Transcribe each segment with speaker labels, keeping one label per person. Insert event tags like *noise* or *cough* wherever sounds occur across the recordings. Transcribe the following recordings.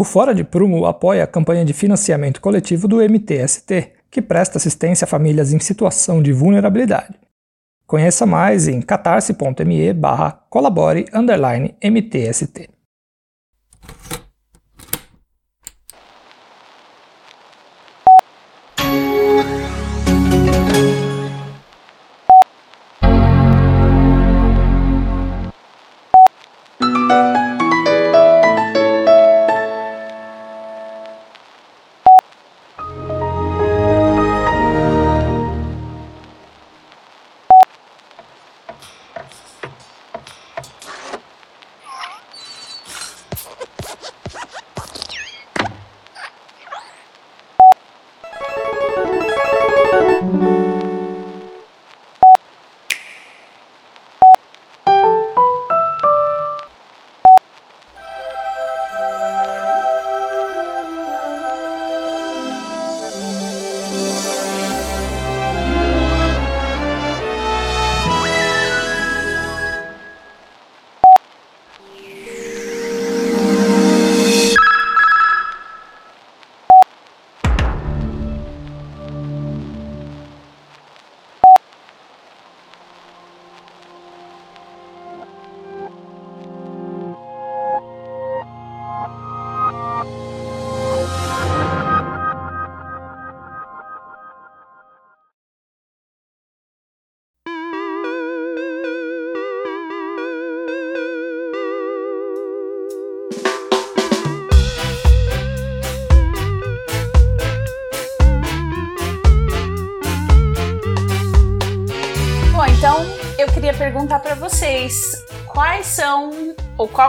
Speaker 1: O Fora de Prumo apoia a campanha de financiamento coletivo do MTST, que presta assistência a famílias em situação de vulnerabilidade. Conheça mais em catarse.me barra colabore MTST.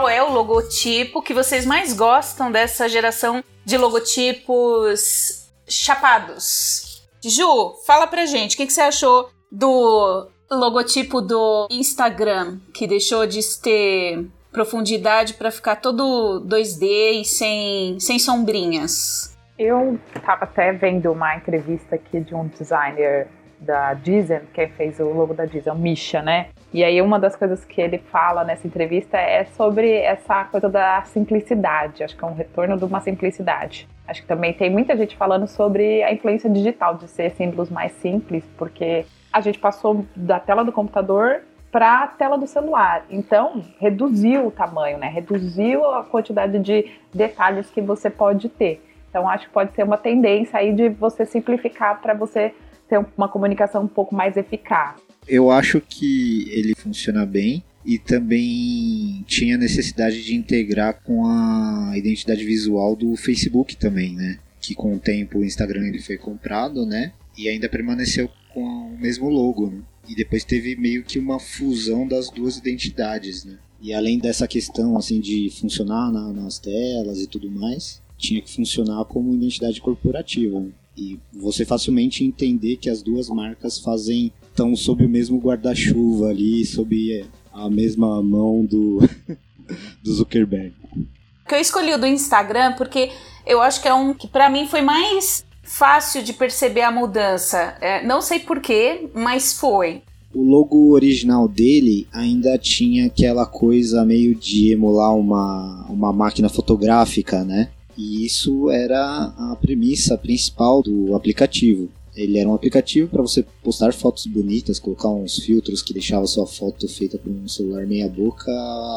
Speaker 2: Qual é o logotipo que vocês mais gostam dessa geração de logotipos chapados. Ju, fala pra gente, o que, que você achou do logotipo do Instagram, que deixou de ter profundidade para ficar todo 2D e sem, sem sombrinhas?
Speaker 3: Eu estava até vendo uma entrevista aqui de um designer da Disney, quem fez o logo da Disney, o Misha, né? E aí uma das coisas que ele fala nessa entrevista é sobre essa coisa da simplicidade, acho que é um retorno de uma simplicidade. Acho que também tem muita gente falando sobre a influência digital, de ser símbolos mais simples, porque a gente passou da tela do computador para a tela do celular. Então, reduziu o tamanho, né? Reduziu a quantidade de detalhes que você pode ter. Então, acho que pode ser uma tendência aí de você simplificar para você ter uma comunicação um pouco mais eficaz.
Speaker 4: Eu acho que ele funciona bem e também tinha necessidade de integrar com a identidade visual do Facebook também, né? Que com o tempo o Instagram ele foi comprado, né? E ainda permaneceu com o mesmo logo, né? E depois teve meio que uma fusão das duas identidades, né? E além dessa questão assim de funcionar na, nas telas e tudo mais, tinha que funcionar como identidade corporativa. Né? E você facilmente entender que as duas marcas fazem estão sob o mesmo guarda-chuva ali, sob a mesma mão do, *laughs* do Zuckerberg.
Speaker 2: Que eu escolhi o do Instagram porque eu acho que é um que para mim foi mais fácil de perceber a mudança. É, não sei porquê, mas foi.
Speaker 4: O logo original dele ainda tinha aquela coisa meio de emular uma, uma máquina fotográfica, né? E isso era a premissa principal do aplicativo. Ele era um aplicativo para você postar fotos bonitas, colocar uns filtros que deixava sua foto feita por um celular meia boca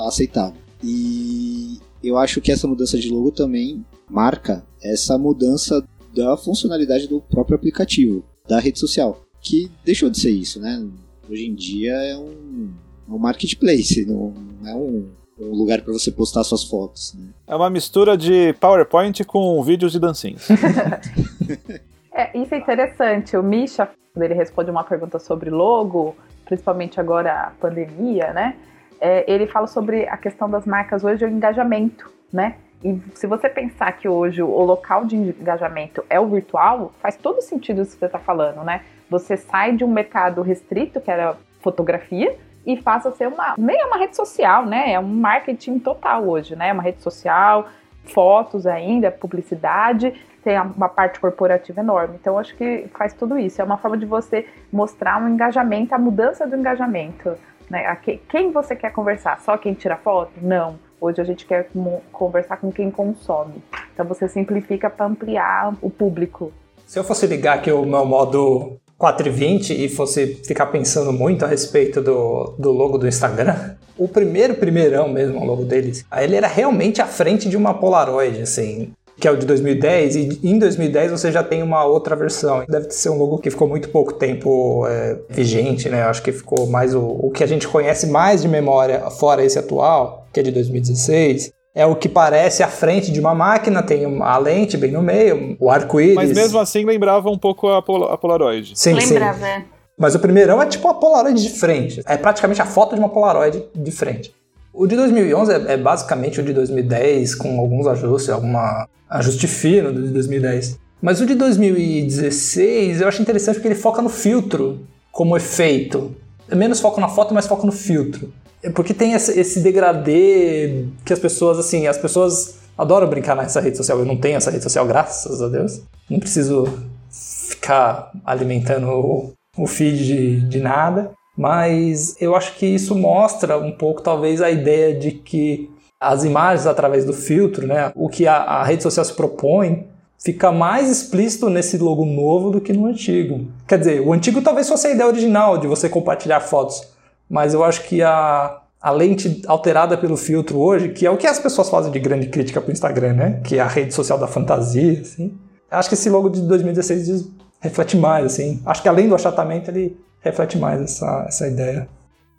Speaker 4: aceitável. E eu acho que essa mudança de logo também marca essa mudança da funcionalidade do próprio aplicativo, da rede social, que deixou de ser isso, né? Hoje em dia é um, é um marketplace, não é um um lugar para você postar suas fotos. Né?
Speaker 5: É uma mistura de PowerPoint com vídeos de dancinhos. *laughs* *laughs*
Speaker 3: é, isso é interessante. O Misha, quando ele responde uma pergunta sobre logo, principalmente agora a pandemia, né? É, ele fala sobre a questão das marcas hoje, o engajamento, né? E se você pensar que hoje o local de engajamento é o virtual, faz todo sentido isso que você está falando, né? Você sai de um mercado restrito, que era fotografia, e faça ser uma nem é uma rede social, né? É um marketing total hoje, né? É uma rede social, fotos ainda, publicidade, tem uma parte corporativa enorme. Então acho que faz tudo isso. É uma forma de você mostrar um engajamento, a mudança do engajamento. Né? Quem você quer conversar? Só quem tira foto? Não. Hoje a gente quer conversar com quem consome. Então você simplifica para ampliar o público.
Speaker 1: Se eu fosse ligar aqui o meu modo 420 e fosse ficar pensando muito a respeito do, do logo do Instagram, o primeiro primeirão mesmo, o logo deles, ele era realmente à frente de uma Polaroid, assim, que é o de 2010, e em 2010 você já tem uma outra versão. Deve ser um logo que ficou muito pouco tempo é, vigente, né? Acho que ficou mais o, o que a gente conhece mais de memória, fora esse atual, que é de 2016 é o que parece a frente de uma máquina, tem a lente bem no meio, o arco-íris.
Speaker 5: Mas mesmo assim lembrava um pouco a, Pol a Polaroid.
Speaker 1: Sim,
Speaker 2: Lembrava,
Speaker 1: sim.
Speaker 2: é.
Speaker 1: Mas o primeirão é tipo a Polaroid de frente. É praticamente a foto de uma Polaroid de frente. O de 2011 é, é basicamente o de 2010, com alguns ajustes, alguma ajuste fino do de 2010. Mas o de 2016 eu acho interessante porque ele foca no filtro como efeito. É menos foco na foto, mas foco no filtro. É porque tem esse, degradê que as pessoas, assim, as pessoas adoram brincar nessa rede social. Eu não tenho essa rede social, graças a Deus. Não preciso ficar alimentando o, o feed de, de nada. Mas eu acho que isso mostra um pouco, talvez, a ideia de que as imagens através do filtro, né, o que a, a rede social se propõe, fica mais explícito nesse logo novo do que no antigo. Quer dizer, o antigo talvez fosse a ideia original de você compartilhar fotos mas eu acho que a, a lente alterada pelo filtro hoje, que é o que as pessoas fazem de grande crítica para o Instagram, né? Que é a rede social da fantasia, assim. Acho que esse logo de 2016 diz, reflete mais, assim. Acho que além do achatamento, ele reflete mais essa, essa ideia.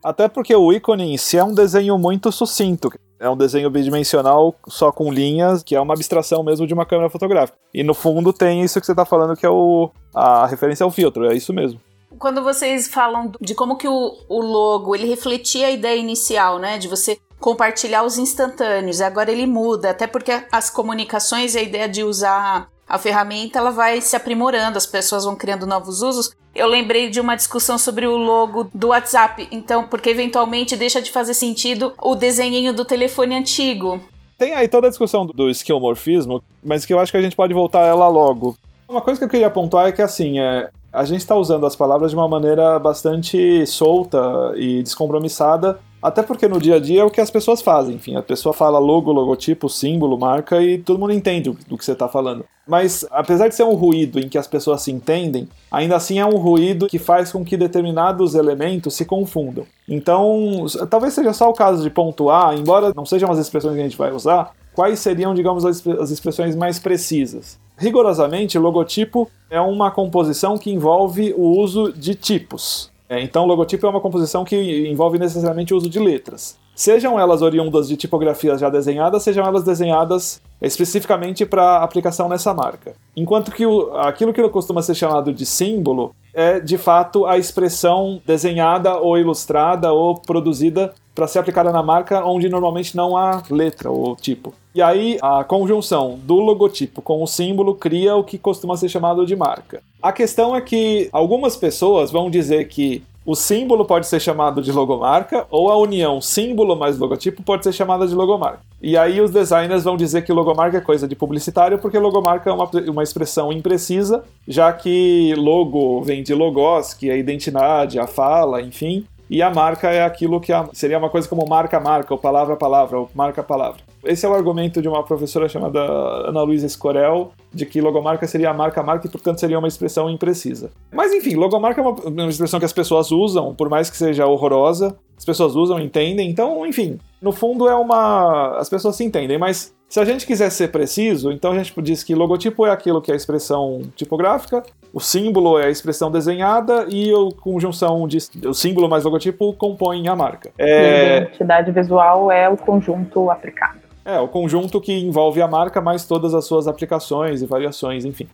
Speaker 5: Até porque o ícone em si é um desenho muito sucinto. É um desenho bidimensional só com linhas, que é uma abstração mesmo de uma câmera fotográfica. E no fundo tem isso que você está falando, que é o, a referência ao filtro, é isso mesmo
Speaker 2: quando vocês falam de como que o, o logo ele refletia a ideia inicial, né? De você compartilhar os instantâneos. Agora ele muda, até porque as comunicações e a ideia de usar a ferramenta ela vai se aprimorando, as pessoas vão criando novos usos. Eu lembrei de uma discussão sobre o logo do WhatsApp, então, porque eventualmente deixa de fazer sentido o desenho do telefone antigo.
Speaker 5: Tem aí toda a discussão do esquemorfismo, mas que eu acho que a gente pode voltar a ela logo. Uma coisa que eu queria pontuar é que, assim, é, a gente está usando as palavras de uma maneira bastante solta e descompromissada, até porque no dia a dia é o que as pessoas fazem. Enfim, a pessoa fala logo, logotipo, símbolo, marca e todo mundo entende do que você está falando. Mas apesar de ser um ruído em que as pessoas se entendem, ainda assim é um ruído que faz com que determinados elementos se confundam. Então, talvez seja só o caso de pontuar, embora não sejam as expressões que a gente vai usar, quais seriam, digamos, as expressões mais precisas. Rigorosamente, logotipo é uma composição que envolve o uso de tipos. É, então, logotipo é uma composição que envolve necessariamente o uso de letras. Sejam elas oriundas de tipografias já desenhadas, sejam elas desenhadas especificamente para aplicação nessa marca. Enquanto que o, aquilo que costuma ser chamado de símbolo é, de fato, a expressão desenhada ou ilustrada ou produzida para ser aplicada na marca onde normalmente não há letra ou tipo. E aí a conjunção do logotipo com o símbolo cria o que costuma ser chamado de marca. A questão é que algumas pessoas vão dizer que o símbolo pode ser chamado de logomarca ou a união símbolo mais logotipo pode ser chamada de logomarca. E aí os designers vão dizer que logomarca é coisa de publicitário porque logomarca é uma, uma expressão imprecisa, já que logo vem de logos, que é a identidade, a fala, enfim, e a marca é aquilo que a, seria uma coisa como marca-marca, ou palavra-palavra, ou marca-palavra. Esse é o argumento de uma professora chamada Ana Luísa Escorel, de que logomarca seria a marca-marca e, portanto, seria uma expressão imprecisa. Mas, enfim, logomarca é uma, uma expressão que as pessoas usam, por mais que seja horrorosa, as pessoas usam, entendem. Então, enfim, no fundo é uma. As pessoas se entendem, mas se a gente quiser ser preciso, então a gente diz que logotipo é aquilo que é a expressão tipográfica, o símbolo é a expressão desenhada e a conjunção de o símbolo mais logotipo compõem a marca.
Speaker 3: É... a identidade visual é o conjunto aplicado.
Speaker 5: É, o conjunto que envolve a marca mais todas as suas aplicações e variações, enfim.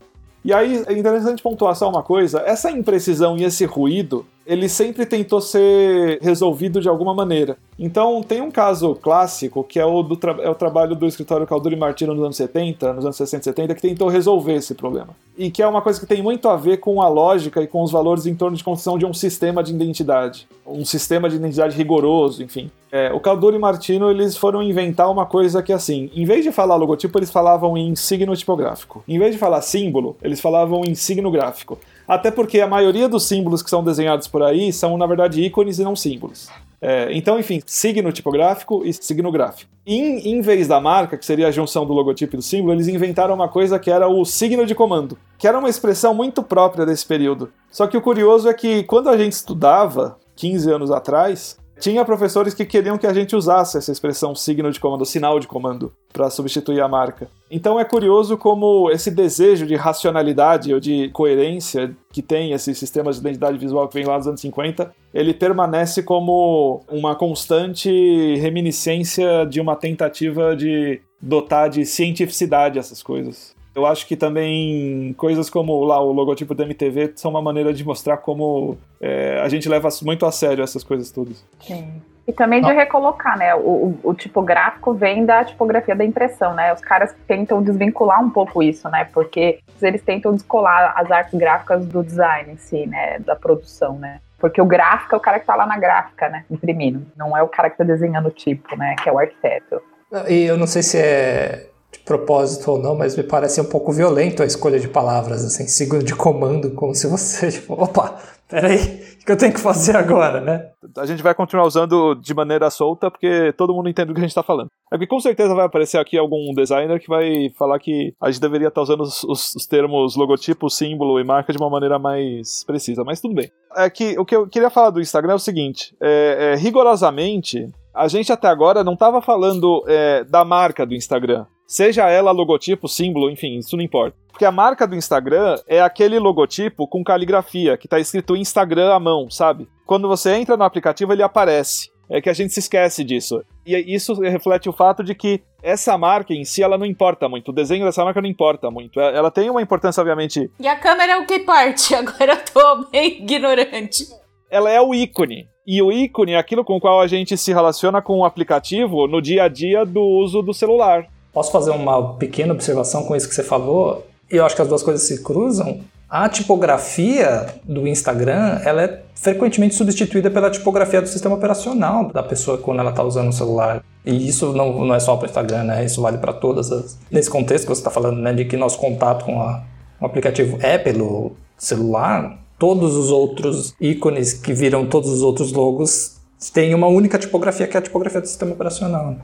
Speaker 5: E aí é interessante pontuar só uma coisa: essa imprecisão e esse ruído ele sempre tentou ser resolvido de alguma maneira. Então, tem um caso clássico, que é o, do é o trabalho do escritório Calduri Martino nos anos 70, nos anos 60 e 70, que tentou resolver esse problema. E que é uma coisa que tem muito a ver com a lógica e com os valores em torno de construção de um sistema de identidade. Um sistema de identidade rigoroso, enfim. É, o Calduri Martino, eles foram inventar uma coisa que, assim, em vez de falar logotipo, eles falavam em signo tipográfico. Em vez de falar símbolo, eles falavam em signo gráfico. Até porque a maioria dos símbolos que são desenhados por aí são, na verdade, ícones e não símbolos. É, então, enfim, signo tipográfico e signo gráfico. Em, em vez da marca, que seria a junção do logotipo e do símbolo, eles inventaram uma coisa que era o signo de comando, que era uma expressão muito própria desse período. Só que o curioso é que quando a gente estudava, 15 anos atrás, tinha professores que queriam que a gente usasse essa expressão signo de comando, sinal de comando, para substituir a marca. Então é curioso como esse desejo de racionalidade ou de coerência que tem esse sistema de identidade visual que vem lá dos anos 50, ele permanece como uma constante reminiscência de uma tentativa de dotar de cientificidade essas coisas. Eu acho que também coisas como lá o logotipo da MTV são uma maneira de mostrar como é, a gente leva muito a sério essas coisas todas.
Speaker 3: Sim. E também de recolocar, né? O, o, o, tipográfico vem da tipografia da impressão, né? Os caras tentam desvincular um pouco isso, né? Porque eles tentam descolar as artes gráficas do design em si, né? Da produção, né? Porque o gráfico é o cara que tá lá na gráfica, né? Imprimindo. Não é o cara que tá desenhando o tipo, né? Que é o arquiteto.
Speaker 1: E eu não sei se é de propósito ou não, mas me parece um pouco violento a escolha de palavras, assim, signo de comando, como se você, *laughs* tipo, opa, peraí, o que eu tenho que fazer agora, né?
Speaker 5: A gente vai continuar usando de maneira solta, porque todo mundo entende o que a gente está falando. É que com certeza vai aparecer aqui algum designer que vai falar que a gente deveria estar tá usando os, os, os termos logotipo, símbolo e marca de uma maneira mais precisa, mas tudo bem. É que o que eu queria falar do Instagram é o seguinte: é, é, rigorosamente, a gente até agora não estava falando é, da marca do Instagram. Seja ela logotipo, símbolo, enfim, isso não importa. Porque a marca do Instagram é aquele logotipo com caligrafia, que está escrito Instagram à mão, sabe? Quando você entra no aplicativo, ele aparece. É que a gente se esquece disso. E isso reflete o fato de que essa marca em si, ela não importa muito. O desenho dessa marca não importa muito. É, ela tem uma importância, obviamente.
Speaker 2: E a câmera é o que parte? *laughs* Agora eu tô bem ignorante.
Speaker 5: Ela é o ícone. E o ícone é aquilo com o qual a gente se relaciona com o aplicativo no dia a dia do uso do celular.
Speaker 1: Posso fazer uma pequena observação com isso que você falou? Eu acho que as duas coisas se cruzam. A tipografia do Instagram ela é frequentemente substituída pela tipografia do sistema operacional da pessoa quando ela está usando o celular. E isso não, não é só para o Instagram, né? Isso vale para todas as. Nesse contexto que você está falando, né? De que nosso contato com a, o aplicativo é pelo celular, todos os outros ícones que viram todos os outros logos têm uma única tipografia que é a tipografia do sistema operacional.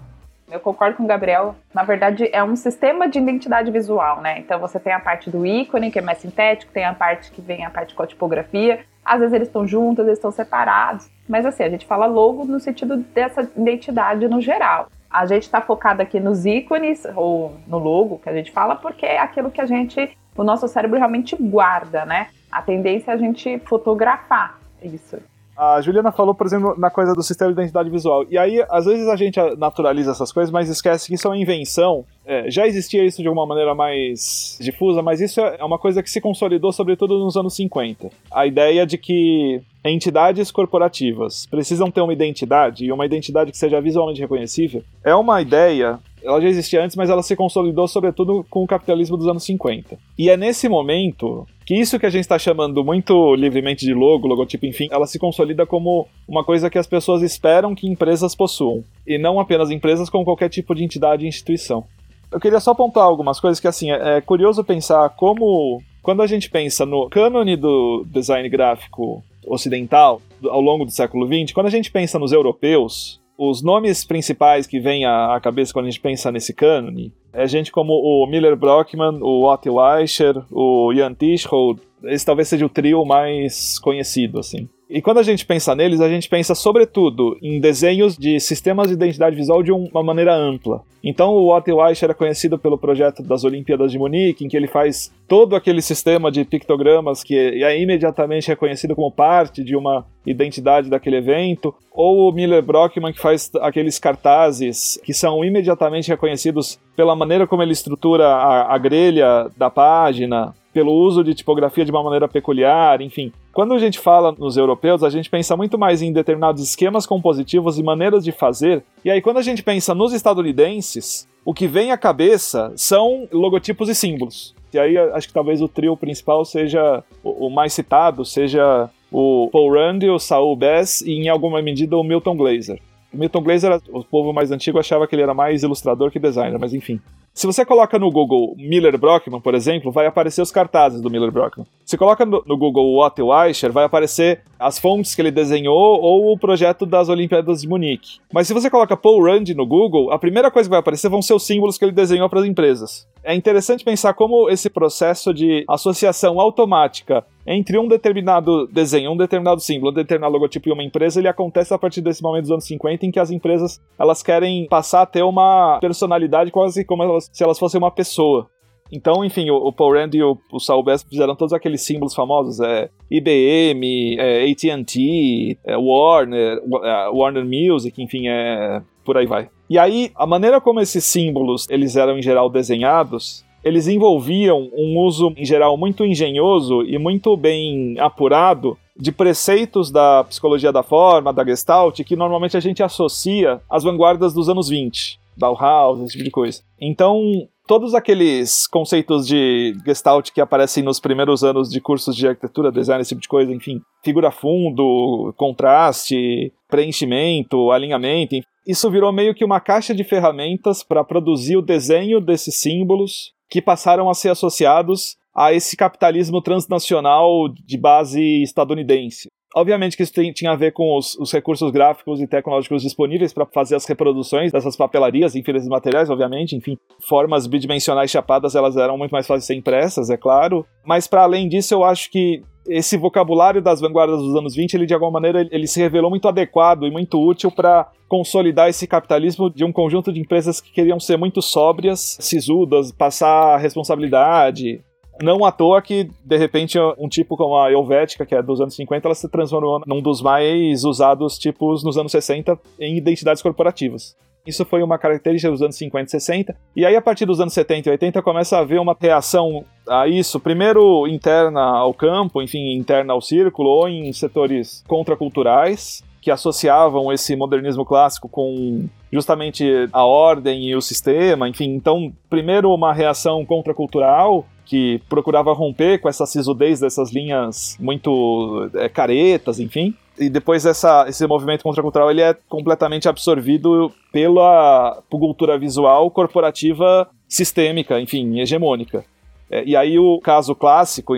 Speaker 3: Eu concordo com o Gabriel. Na verdade, é um sistema de identidade visual, né? Então você tem a parte do ícone, que é mais sintético, tem a parte que vem a parte com a tipografia. Às vezes eles estão juntos, eles estão separados. Mas assim, a gente fala logo no sentido dessa identidade no geral. A gente está focado aqui nos ícones, ou no logo que a gente fala, porque é aquilo que a gente, o nosso cérebro realmente guarda, né? A tendência é a gente fotografar isso.
Speaker 5: A Juliana falou, por exemplo, na coisa do sistema de identidade visual. E aí, às vezes a gente naturaliza essas coisas, mas esquece que isso é uma invenção. É, já existia isso de alguma maneira mais difusa, mas isso é uma coisa que se consolidou, sobretudo nos anos 50. A ideia de que entidades corporativas precisam ter uma identidade, e uma identidade que seja visualmente reconhecível, é uma ideia ela já existia antes, mas ela se consolidou sobretudo com o capitalismo dos anos 50. E é nesse momento que isso que a gente está chamando muito livremente de logo, logotipo, enfim, ela se consolida como uma coisa que as pessoas esperam que empresas possuam. E não apenas empresas, como qualquer tipo de entidade e instituição. Eu queria só apontar algumas coisas que, assim, é, é curioso pensar como, quando a gente pensa no cânone do design gráfico ocidental ao longo do século XX, quando a gente pensa nos europeus, os nomes principais que vêm à cabeça quando a gente pensa nesse cânone é gente como o Miller Brockman, o Otto Weicher, o Jan Tischholt. Esse talvez seja o trio mais conhecido, assim. E quando a gente pensa neles, a gente pensa sobretudo em desenhos de sistemas de identidade visual de uma maneira ampla. Então o Otto Weiss era conhecido pelo projeto das Olimpíadas de Munique, em que ele faz todo aquele sistema de pictogramas que é imediatamente reconhecido como parte de uma identidade daquele evento, ou o Miller Brockman que faz aqueles cartazes que são imediatamente reconhecidos pela maneira como ele estrutura a, a grelha da página, pelo uso de tipografia de uma maneira peculiar, enfim. Quando a gente fala nos europeus, a gente pensa muito mais em determinados esquemas compositivos e maneiras de fazer. E aí, quando a gente pensa nos estadunidenses, o que vem à cabeça são logotipos e símbolos. E aí, acho que talvez o trio principal seja o mais citado, seja o Paul Rand, o Saul Bass e, em alguma medida, o Milton Glaser. O Milton Glaser, o povo mais antigo achava que ele era mais ilustrador que designer, mas enfim. Se você coloca no Google Miller Brockman, por exemplo, vai aparecer os cartazes do Miller Brockman. Se coloca no, no Google Otto Weicher, vai aparecer as fontes que ele desenhou ou o projeto das Olimpíadas de Munique. Mas se você coloca Paul Rand no Google, a primeira coisa que vai aparecer vão ser os símbolos que ele desenhou para as empresas. É interessante pensar como esse processo de associação automática entre um determinado desenho, um determinado símbolo, um determinado logotipo e uma empresa, ele acontece a partir desse momento dos anos 50 em que as empresas elas querem passar a ter uma personalidade quase como elas, se elas fossem uma pessoa. Então, enfim, o, o Paul Rand e o, o Saul Bass fizeram todos aqueles símbolos famosos, é IBM, é, AT&T, é, Warner, é, Warner Music, enfim, é por aí vai. E aí, a maneira como esses símbolos eles eram em geral desenhados eles envolviam um uso, em geral, muito engenhoso e muito bem apurado de preceitos da psicologia da forma, da Gestalt, que normalmente a gente associa às vanguardas dos anos 20, Bauhaus, esse tipo de coisa. Então, todos aqueles conceitos de Gestalt que aparecem nos primeiros anos de cursos de arquitetura, design, esse tipo de coisa, enfim, figura fundo, contraste, preenchimento, alinhamento, isso virou meio que uma caixa de ferramentas para produzir o desenho desses símbolos que passaram a ser associados a esse capitalismo transnacional de base estadunidense. Obviamente que isso tem, tinha a ver com os, os, recursos gráficos e tecnológicos disponíveis para fazer as reproduções dessas papelarias, enfim, desses materiais, obviamente, enfim, formas bidimensionais chapadas, elas eram muito mais fáceis de ser impressas, é claro. Mas para além disso, eu acho que esse vocabulário das vanguardas dos anos 20, ele de alguma maneira ele se revelou muito adequado e muito útil para consolidar esse capitalismo de um conjunto de empresas que queriam ser muito sóbrias, sisudas, passar responsabilidade. Não à toa que, de repente, um tipo como a Helvética, que é dos anos 50, ela se transformou num dos mais usados tipos nos anos 60 em identidades corporativas. Isso foi uma característica dos anos 50 e 60. E aí, a partir dos anos 70 e 80, começa a haver uma reação a isso, primeiro interna ao campo, enfim, interna ao círculo, ou em setores contraculturais, que associavam esse modernismo clássico com justamente a ordem e o sistema, enfim. Então, primeiro uma reação contracultural que procurava romper com essa sisudez dessas linhas muito é, caretas, enfim e depois essa, esse movimento contracultural ele é completamente absorvido pela cultura visual corporativa sistêmica, enfim, hegemônica. É, e aí o caso clássico,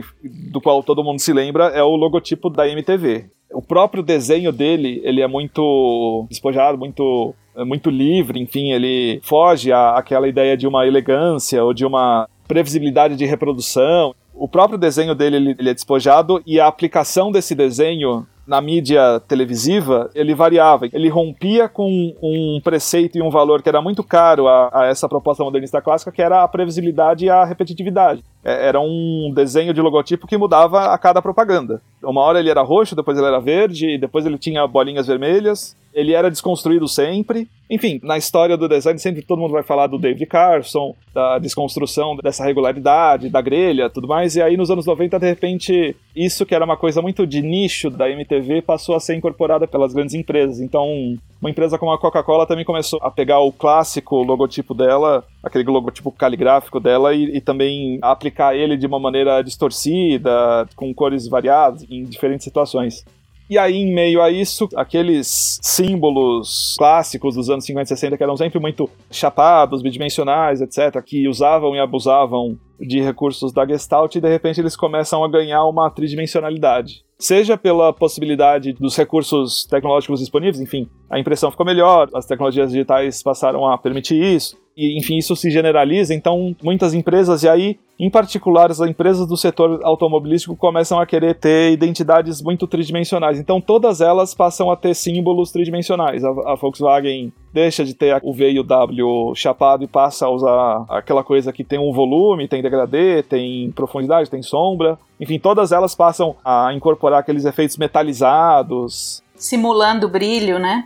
Speaker 5: do qual todo mundo se lembra, é o logotipo da MTV. O próprio desenho dele, ele é muito despojado, muito é muito livre, enfim, ele foge àquela ideia de uma elegância ou de uma previsibilidade de reprodução. O próprio desenho dele ele, ele é despojado e a aplicação desse desenho na mídia televisiva, ele variava. Ele rompia com um preceito e um valor que era muito caro a, a essa proposta modernista clássica, que era a previsibilidade e a repetitividade. É, era um desenho de logotipo que mudava a cada propaganda. Uma hora ele era roxo, depois ele era verde, depois ele tinha bolinhas vermelhas. Ele era desconstruído sempre. Enfim, na história do design sempre todo mundo vai falar do David Carson, da desconstrução dessa regularidade, da grelha, tudo mais. E aí nos anos 90, de repente, isso que era uma coisa muito de nicho da MTV passou a ser incorporada pelas grandes empresas. Então, uma empresa como a Coca-Cola também começou a pegar o clássico logotipo dela, aquele logotipo caligráfico dela, e, e também aplicar ele de uma maneira distorcida, com cores variadas, em diferentes situações. E aí, em meio a isso, aqueles símbolos clássicos dos anos 50 e 60 que eram sempre muito chapados, bidimensionais, etc., que usavam e abusavam de recursos da Gestalt e de repente eles começam a ganhar uma tridimensionalidade. Seja pela possibilidade dos recursos tecnológicos disponíveis, enfim, a impressão ficou melhor, as tecnologias digitais passaram a permitir isso, e enfim, isso se generaliza, então muitas empresas, e aí, em particular, as empresas do setor automobilístico começam a querer ter identidades muito tridimensionais. Então todas elas passam a ter símbolos tridimensionais. A, a Volkswagen deixa de ter o V e o W chapado e passa a usar aquela coisa que tem um volume, tem degradê, tem profundidade, tem sombra. Enfim, todas elas passam a incorporar aqueles efeitos metalizados.
Speaker 2: Simulando brilho, né?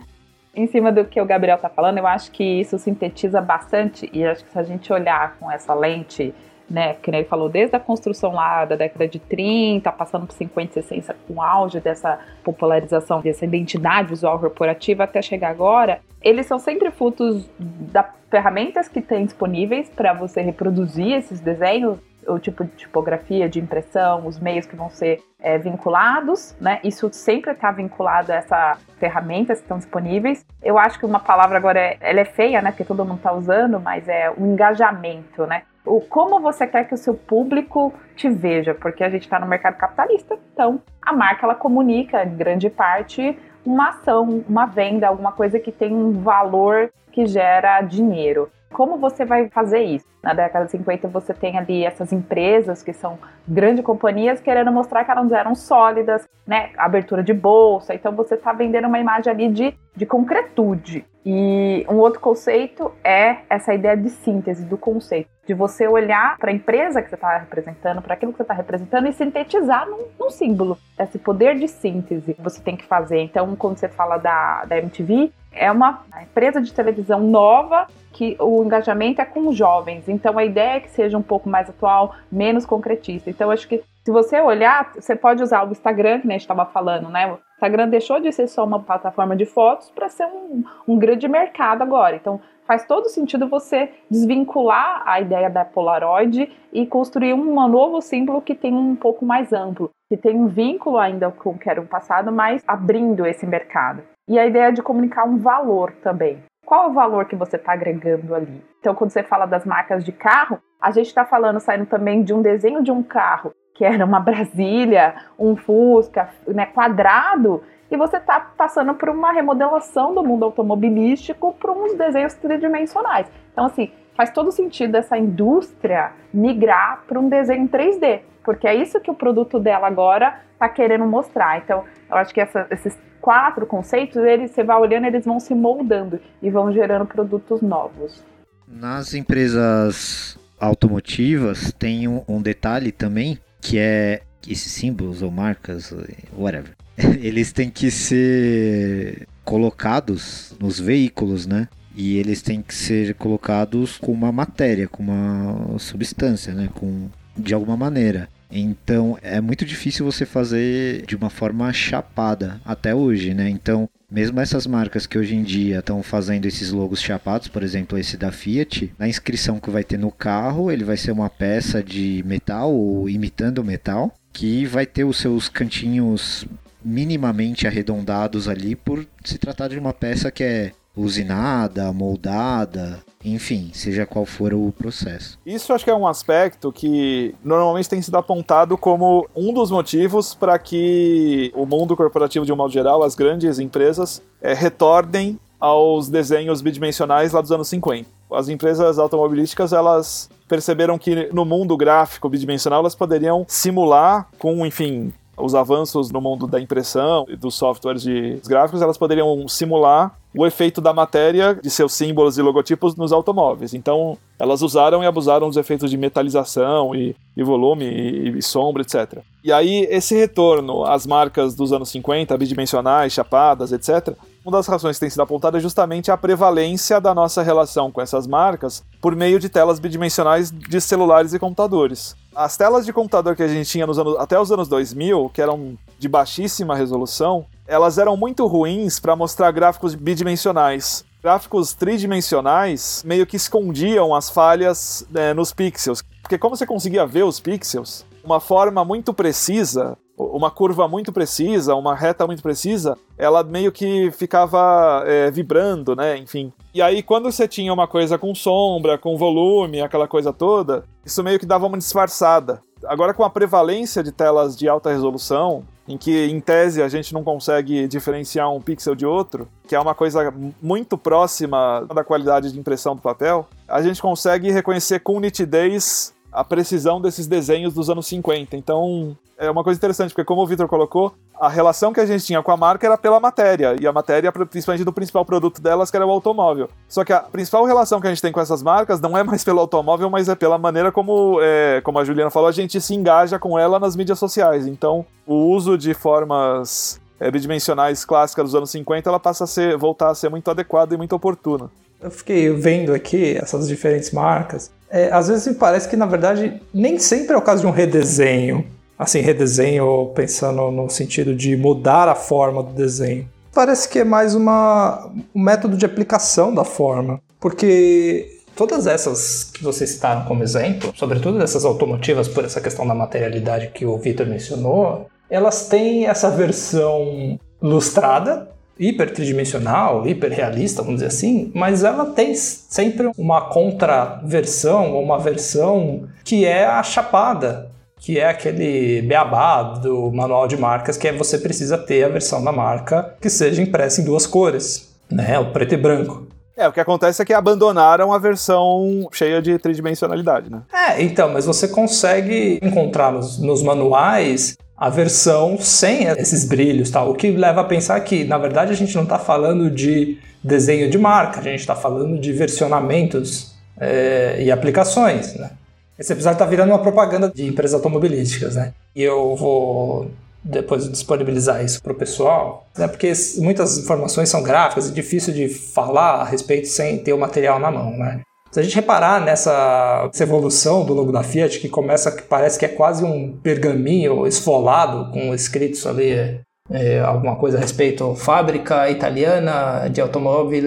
Speaker 3: Em cima do que o Gabriel está falando, eu acho que isso sintetiza bastante, e acho que se a gente olhar com essa lente né, que ele falou, desde a construção lá da década de 30, passando por 50 e 60, com o auge dessa popularização dessa identidade visual corporativa até chegar agora, eles são sempre frutos das ferramentas que tem disponíveis para você reproduzir esses desenhos o tipo de tipografia, de impressão, os meios que vão ser é, vinculados, né? Isso sempre está vinculado a essa ferramentas que estão disponíveis. Eu acho que uma palavra agora é, ela é feia, né? Porque todo mundo está usando, mas é o engajamento, né? O como você quer que o seu público te veja, porque a gente está no mercado capitalista, então a marca ela comunica em grande parte uma ação, uma venda, alguma coisa que tem um valor que gera dinheiro. Como você vai fazer isso? Na década de 50 você tem ali essas empresas que são grandes companhias querendo mostrar que elas eram sólidas, né? Abertura de bolsa, então você está vendendo uma imagem ali de, de concretude. E um outro conceito é essa ideia de síntese do conceito, de você olhar para a empresa que você está representando, para aquilo que você está representando e sintetizar num, num, símbolo. Esse poder de síntese você tem que fazer. Então, quando você fala da, da MTV, é uma empresa de televisão nova que o engajamento é com jovens. Então a ideia é que seja um pouco mais atual, menos concretista. Então acho que se você olhar, você pode usar o Instagram, que a gente estava falando, né? O Instagram deixou de ser só uma plataforma de fotos para ser um, um grande mercado agora. Então faz todo sentido você desvincular a ideia da Polaroid e construir um novo símbolo que tem um pouco mais amplo, que tem um vínculo ainda com o que era o passado, mas abrindo esse mercado. E a ideia de comunicar um valor também. Qual é o valor que você está agregando ali? Então, quando você fala das marcas de carro, a gente está falando, saindo também de um desenho de um carro que era uma *laughs* Brasília, um Fusca, né, quadrado, e você está passando por uma remodelação do mundo automobilístico para uns desenhos tridimensionais. Então, assim, faz todo sentido essa indústria migrar para um desenho 3D, porque é isso que o produto dela agora está querendo mostrar. Então, eu acho que essa, esses quatro conceitos, eles, você vai olhando, eles vão se moldando e vão gerando produtos novos.
Speaker 4: Nas empresas automotivas tem um, um detalhe também que é esses símbolos ou marcas, whatever, *laughs* eles têm que ser colocados nos veículos, né? E eles têm que ser colocados com uma matéria, com uma substância, né? Com, de alguma maneira. Então é muito difícil você fazer de uma forma chapada até hoje, né? Então, mesmo essas marcas que hoje em dia estão fazendo esses logos chapados, por exemplo, esse da Fiat, na inscrição que vai ter no carro, ele vai ser uma peça de metal ou imitando metal, que vai ter os seus cantinhos minimamente arredondados ali por se tratar de uma peça que é usinada, moldada, enfim, seja qual for o processo.
Speaker 5: Isso acho que é um aspecto que normalmente tem sido apontado como um dos motivos para que o mundo corporativo, de um modo geral, as grandes empresas, é, retornem aos desenhos bidimensionais lá dos anos 50. As empresas automobilísticas, elas perceberam que no mundo gráfico bidimensional elas poderiam simular com, enfim, os avanços no mundo da impressão e dos softwares de gráficos, elas poderiam simular o efeito da matéria de seus símbolos e logotipos nos automóveis. Então, elas usaram e abusaram dos efeitos de metalização e, e volume e, e, sombra, etc. E aí, esse retorno às marcas dos anos 50, bidimensionais, chapadas, etc., uma das razões que tem sido apontada é justamente a prevalência da nossa relação com essas marcas por meio de telas bidimensionais de celulares e computadores. As telas de computador que a gente tinha nos anos, até os anos 2000, que eram de baixíssima resolução, elas eram muito ruins para mostrar gráficos bidimensionais. Gráficos tridimensionais meio que escondiam as falhas né, nos pixels, porque como você conseguia ver os pixels, uma forma muito precisa, uma curva muito precisa, uma reta muito precisa, ela meio que ficava é, vibrando, né? Enfim. E aí, quando você tinha uma coisa com sombra, com volume, aquela coisa toda, isso meio que dava uma disfarçada. Agora, com a prevalência de telas de alta resolução, em que, em tese, a gente não consegue diferenciar um pixel de outro, que é uma coisa muito próxima da qualidade de impressão do papel, a gente consegue reconhecer com nitidez a precisão desses desenhos dos anos 50. Então, é uma coisa interessante, porque como o Victor colocou, a relação que a gente tinha com a marca era pela matéria, e a matéria, principalmente do principal produto delas, que era o automóvel. Só que a principal relação que a gente tem com essas marcas não é mais pelo automóvel, mas é pela maneira como, é, como a Juliana falou, a gente se engaja com ela nas mídias sociais. Então, o uso de formas é, bidimensionais clássicas dos anos 50, ela passa a ser, voltar a ser muito adequada e muito oportuna.
Speaker 1: Eu fiquei vendo aqui essas diferentes marcas. É, às vezes me parece que, na verdade, nem sempre é o caso de um redesenho assim, redesenho pensando no sentido de mudar a forma do desenho. Parece que é mais uma, um método de aplicação da forma, porque Todas essas que vocês citaram como exemplo, sobretudo essas automotivas por essa questão da materialidade que o Vitor mencionou, elas têm essa versão lustrada, hiper tridimensional, hiper realista, vamos dizer assim, mas ela tem sempre uma contraversão, uma versão que é a chapada, que é aquele beabá do manual de marcas, que é você precisa ter a versão da marca que seja impressa em duas cores, né, o preto e branco.
Speaker 5: É, o que acontece é que abandonaram a versão cheia de tridimensionalidade, né?
Speaker 1: É, então, mas você consegue encontrar nos, nos manuais a versão sem esses brilhos, tal. O que leva a pensar que, na verdade, a gente não está falando de desenho de marca, a gente está falando de versionamentos é, e aplicações, né? Esse episódio está virando uma propaganda de empresas automobilísticas, né? E eu vou depois disponibilizar isso para o pessoal, né? porque muitas informações são gráficas e difícil de falar a respeito sem ter o material na mão, né? Se a gente reparar nessa evolução do logo da Fiat, que começa, que parece que é quase um pergaminho esfolado com escritos ali é, alguma coisa a respeito fábrica italiana de automóvel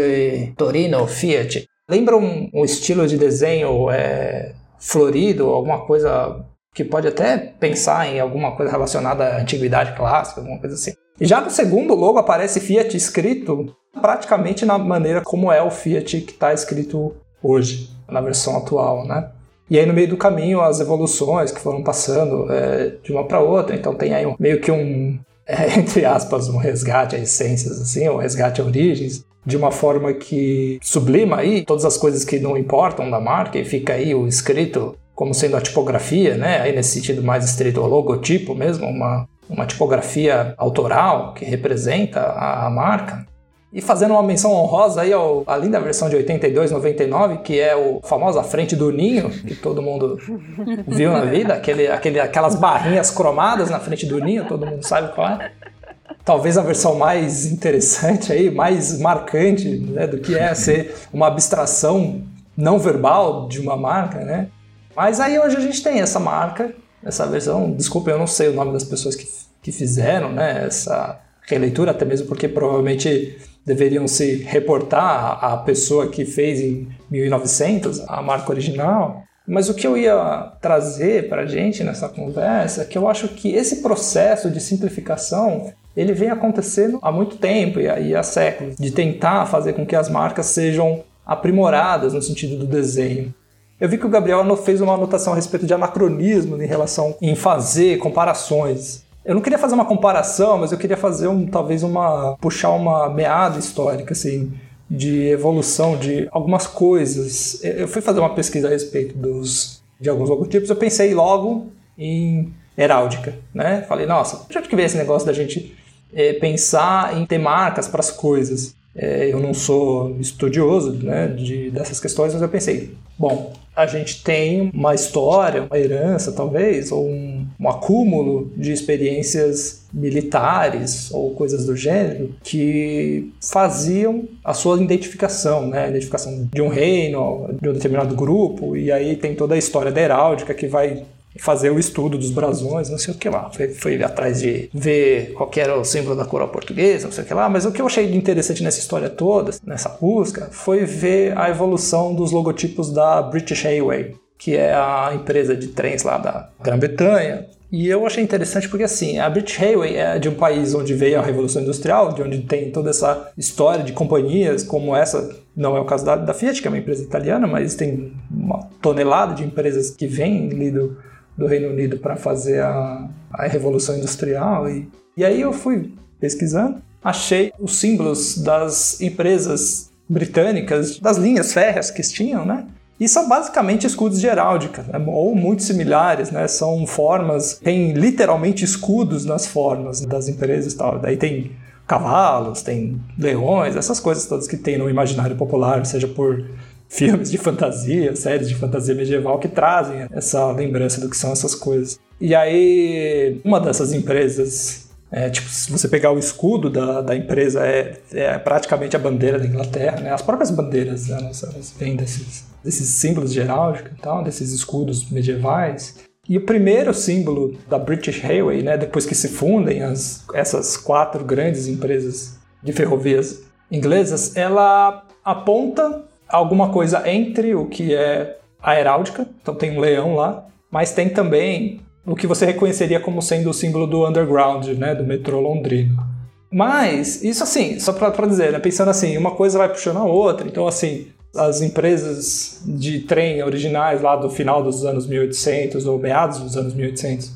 Speaker 1: Torino Fiat. Lembra um, um estilo de desenho é, florido, alguma coisa que pode até pensar em alguma coisa relacionada à antiguidade clássica, alguma coisa assim. E já no segundo logo aparece Fiat escrito praticamente na maneira como é o Fiat que está escrito hoje, na versão atual, né? E aí no meio do caminho as evoluções que foram passando é, de uma para outra, então tem aí um, meio que um, é, *laughs* entre aspas, um resgate a essências, assim, um resgate a origens, de uma forma que sublima aí todas as coisas que não importam da marca e fica aí o escrito como sendo a tipografia, né? Aí nesse sentido mais estrito, o logotipo mesmo, uma, uma tipografia autoral que representa a, a marca. E fazendo uma menção honrosa aí ao, além da versão de 82, 99, que é o famoso a frente do ninho, que todo mundo *laughs* viu na vida, aquele, aquele, aquelas barrinhas cromadas na frente do ninho, todo mundo sabe qual é. Talvez a versão mais interessante aí, mais marcante né, do que é ser uma abstração não verbal de uma marca, né? Mas aí hoje a gente tem essa marca, essa versão. Desculpa, eu não sei o nome das pessoas que, que fizeram né, essa releitura, até mesmo porque provavelmente deveriam se reportar à pessoa que fez em 1900 a marca original. Mas o que eu ia trazer para a gente nessa conversa é que eu acho que esse processo de simplificação ele vem acontecendo há muito tempo e há séculos, de tentar fazer com que as marcas sejam aprimoradas no sentido do desenho. Eu vi que o Gabriel fez uma anotação a respeito de anacronismo em relação em fazer comparações. Eu não queria fazer uma comparação, mas eu queria fazer um, talvez uma puxar uma meada histórica assim de evolução de algumas coisas. Eu fui fazer uma pesquisa a respeito dos de alguns logotipos, eu pensei logo em heráldica, né? Falei, nossa, onde que vem esse negócio da gente é, pensar em ter marcas para as coisas? É, eu não sou estudioso né, de, dessas questões, mas eu pensei, bom, a gente tem uma história, uma herança talvez, ou um, um acúmulo de experiências militares ou coisas do gênero que faziam a sua identificação, né? A identificação de um reino, de um determinado grupo, e aí tem toda a história da heráldica que vai fazer o estudo dos brasões, não sei o que lá. Foi, foi atrás de ver qual era o símbolo da coroa portuguesa, não sei o que lá. Mas o que eu achei interessante nessa história toda, nessa busca, foi ver a evolução dos logotipos da British Railway, que é a empresa de trens lá da Grã-Bretanha. E eu achei interessante porque assim, a British Railway é de um país onde veio a Revolução Industrial, de onde tem toda essa história de companhias como essa, não é o caso da, da Fiat, que é uma empresa italiana, mas tem uma tonelada de empresas que vêm lido do Reino Unido para fazer a, a Revolução Industrial. E, e aí eu fui pesquisando, achei os símbolos das empresas britânicas, das linhas férreas que tinham, né? E são basicamente escudos de heráldica, né? ou muito similares, né? São formas, tem literalmente escudos nas formas das empresas e tal. Daí tem cavalos, tem leões, essas coisas todas que tem no imaginário popular, seja por filmes de fantasia, séries de fantasia medieval que trazem essa lembrança do que são essas coisas. E aí, uma dessas empresas, é, tipo, se você pegar o escudo da, da empresa, é, é praticamente a bandeira da Inglaterra, né? As próprias bandeiras, né? elas, elas vêm desses, desses símbolos de heráldica e tal, desses escudos medievais. E o primeiro símbolo da British Railway, né, depois que se fundem as, essas quatro grandes empresas de ferrovias inglesas, ela aponta alguma coisa entre o que é a heráldica, então tem um leão lá, mas tem também o que você reconheceria como sendo o símbolo do underground, né, do metrô londrino. Mas, isso assim, só para dizer, né, pensando assim, uma coisa vai puxando a outra, então assim, as empresas de trem originais lá do final dos anos 1800 ou meados dos anos 1800,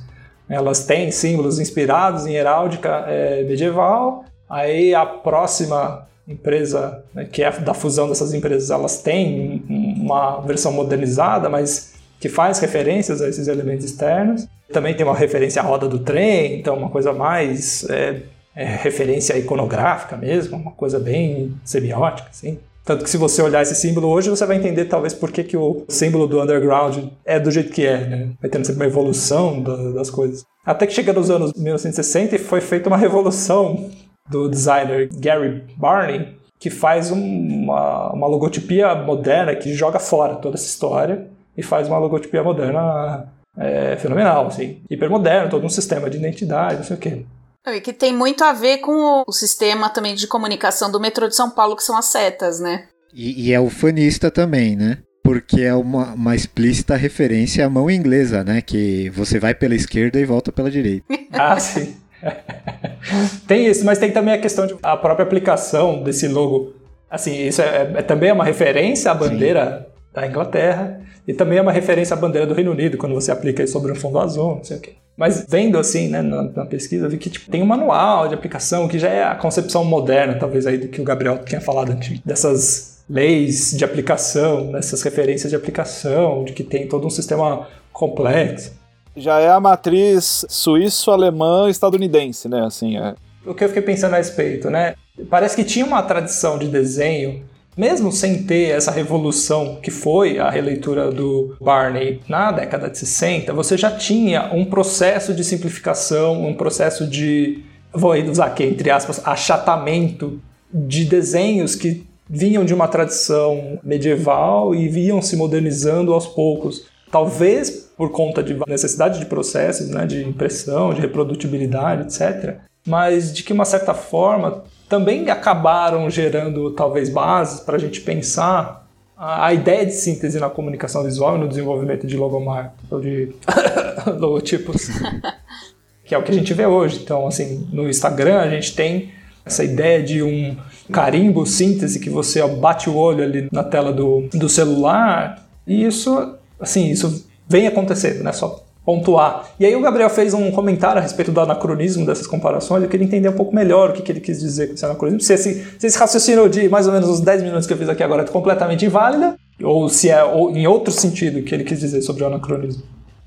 Speaker 1: elas têm símbolos inspirados em heráldica é, medieval, aí a próxima empresa, né, que é da fusão dessas empresas, elas têm uma versão modernizada, mas que faz referências a esses elementos externos. Também tem uma referência à roda do trem, então uma coisa mais é, é referência iconográfica mesmo, uma coisa bem semiótica, assim. Tanto que se você olhar esse símbolo hoje, você vai entender talvez por que, que o símbolo do underground é do jeito que é, né? Vai tendo sempre uma evolução das coisas. Até que chega nos anos 1960 e foi feita uma revolução do designer Gary Barney, que faz uma, uma logotipia moderna que joga fora toda essa história e faz uma logotipia moderna é, fenomenal, assim, hipermoderno, todo um sistema de identidade, não sei o quê.
Speaker 2: E que tem muito a ver com o sistema também de comunicação do metrô de São Paulo, que são as setas, né?
Speaker 4: E, e é ufanista também, né? Porque é uma, uma explícita referência à mão inglesa, né? Que você vai pela esquerda e volta pela direita. *laughs*
Speaker 1: ah, sim. *laughs* tem isso, mas tem também a questão de a própria aplicação desse logo. Assim, isso é, é também é uma referência à bandeira Sim. da Inglaterra e também é uma referência à bandeira do Reino Unido quando você aplica sobre um fundo azul, não sei o quê. Mas vendo assim, né, na, na pesquisa, vi que tipo, tem um manual de aplicação que já é a concepção moderna, talvez aí do que o Gabriel tinha falado antes, dessas leis de aplicação, dessas referências de aplicação, de que tem todo um sistema complexo
Speaker 5: já é a matriz suíço-alemã estadunidense, né? Assim, é.
Speaker 1: O que eu fiquei pensando a respeito, né? Parece que tinha uma tradição de desenho, mesmo sem ter essa revolução que foi a releitura do Barney na década de 60, você já tinha um processo de simplificação, um processo de, vou usar aqui entre aspas, achatamento de desenhos que vinham de uma tradição medieval e vinham se modernizando aos poucos. Talvez por conta de necessidade de processos, né, de impressão, de reprodutibilidade, etc. Mas de que uma certa forma também acabaram gerando talvez bases para a gente pensar a, ideia de síntese na comunicação visual e no desenvolvimento de logomarca, ou de *laughs* logotipos, *laughs* que é o que a gente vê hoje. Então, assim, no Instagram a gente tem essa ideia de um carimbo síntese que você bate o olho ali na tela do, do celular e isso, assim, isso vem acontecendo, né? Só pontuar. E aí o Gabriel fez um comentário a respeito do anacronismo dessas comparações, eu queria entender um pouco melhor o que, que ele quis dizer com esse anacronismo, se esse, se esse raciocínio de mais ou menos os 10 minutos que eu fiz aqui agora é completamente inválida, ou se é ou em outro sentido que ele quis dizer sobre o anacronismo.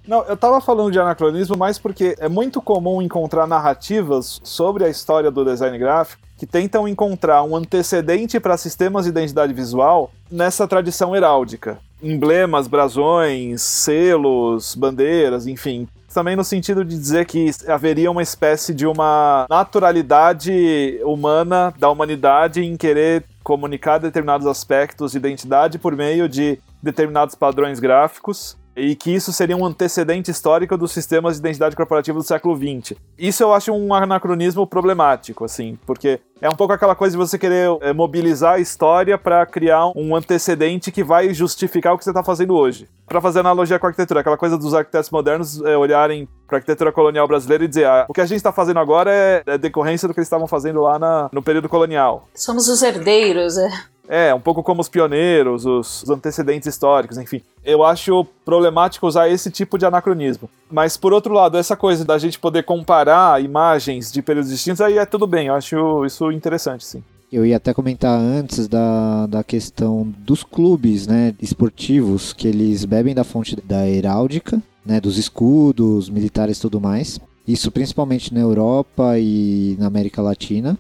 Speaker 5: Não, eu tava falando de anacronismo mais porque é muito comum encontrar narrativas sobre a história do design gráfico que tentam encontrar um antecedente para sistemas de identidade visual nessa tradição heráldica emblemas, brasões, selos, bandeiras, enfim. Também no sentido de dizer que haveria uma espécie de uma naturalidade humana da humanidade em querer comunicar determinados aspectos de identidade por meio de determinados padrões gráficos e que isso seria um antecedente histórico dos sistemas de identidade corporativa do século XX. Isso eu acho um anacronismo problemático, assim, porque é um pouco aquela coisa de você querer é, mobilizar a história para criar um antecedente que vai justificar o que você está fazendo hoje. Para fazer analogia com a arquitetura, aquela coisa dos arquitetos modernos é, olharem para a arquitetura colonial brasileira e dizer: ah, o que a gente está fazendo agora é, é, decorrência do que eles estavam fazendo lá na, no período colonial.
Speaker 2: Somos os herdeiros, é.
Speaker 5: É, um pouco como os pioneiros, os, os, antecedentes históricos, enfim. Eu acho problemático usar esse tipo de anacronismo. Mas, por outro lado, essa coisa da gente poder comparar imagens de períodos distintos, aí é tudo bem. Eu acho isso interessante, sim.
Speaker 4: Eu ia até comentar antes da, da questão dos clubes né, esportivos, que eles bebem da fonte da heráldica, né, dos escudos militares e tudo mais. Isso principalmente na Europa e na América Latina.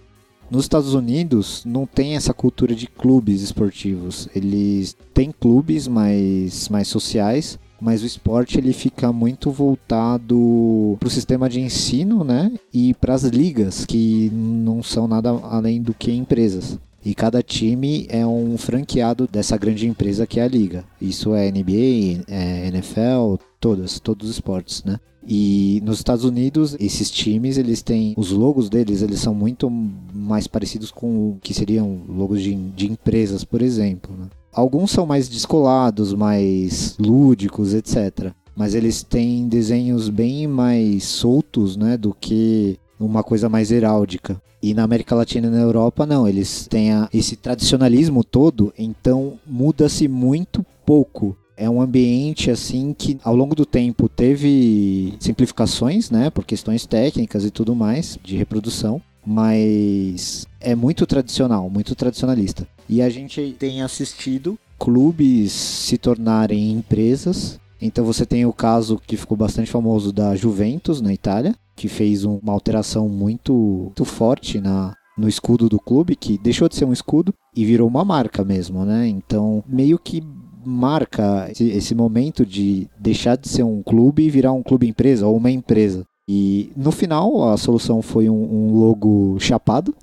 Speaker 4: Nos Estados Unidos não tem essa cultura de clubes esportivos. Eles têm clubes mais, mais sociais, mas o esporte ele fica muito voltado para o sistema de ensino, né? E para as ligas que não são nada além do que empresas. E cada time é um franqueado dessa grande empresa que é a liga. Isso é NBA, é NFL, todas, todos os esportes, né? E nos Estados Unidos, esses times, eles têm os logos deles, eles são muito mais parecidos com o que seriam logos de, de empresas, por exemplo. Né? Alguns são mais descolados, mais lúdicos, etc. Mas eles têm desenhos bem mais soltos, né, do que uma coisa mais heráldica. E na América Latina e na Europa, não, eles têm a, esse tradicionalismo todo, então muda-se muito pouco. É um ambiente assim que ao longo do tempo teve simplificações, né, por questões técnicas e tudo mais de reprodução, mas é muito tradicional, muito tradicionalista. E a gente tem assistido clubes se tornarem empresas. Então você tem o caso que ficou bastante famoso da Juventus na Itália, que fez uma alteração muito, muito forte na, no escudo do clube, que deixou de ser um escudo e virou uma marca mesmo, né? Então, meio que marca esse, esse momento de deixar de ser um clube e virar um clube empresa ou uma empresa. E no final a solução foi um, um logo chapado.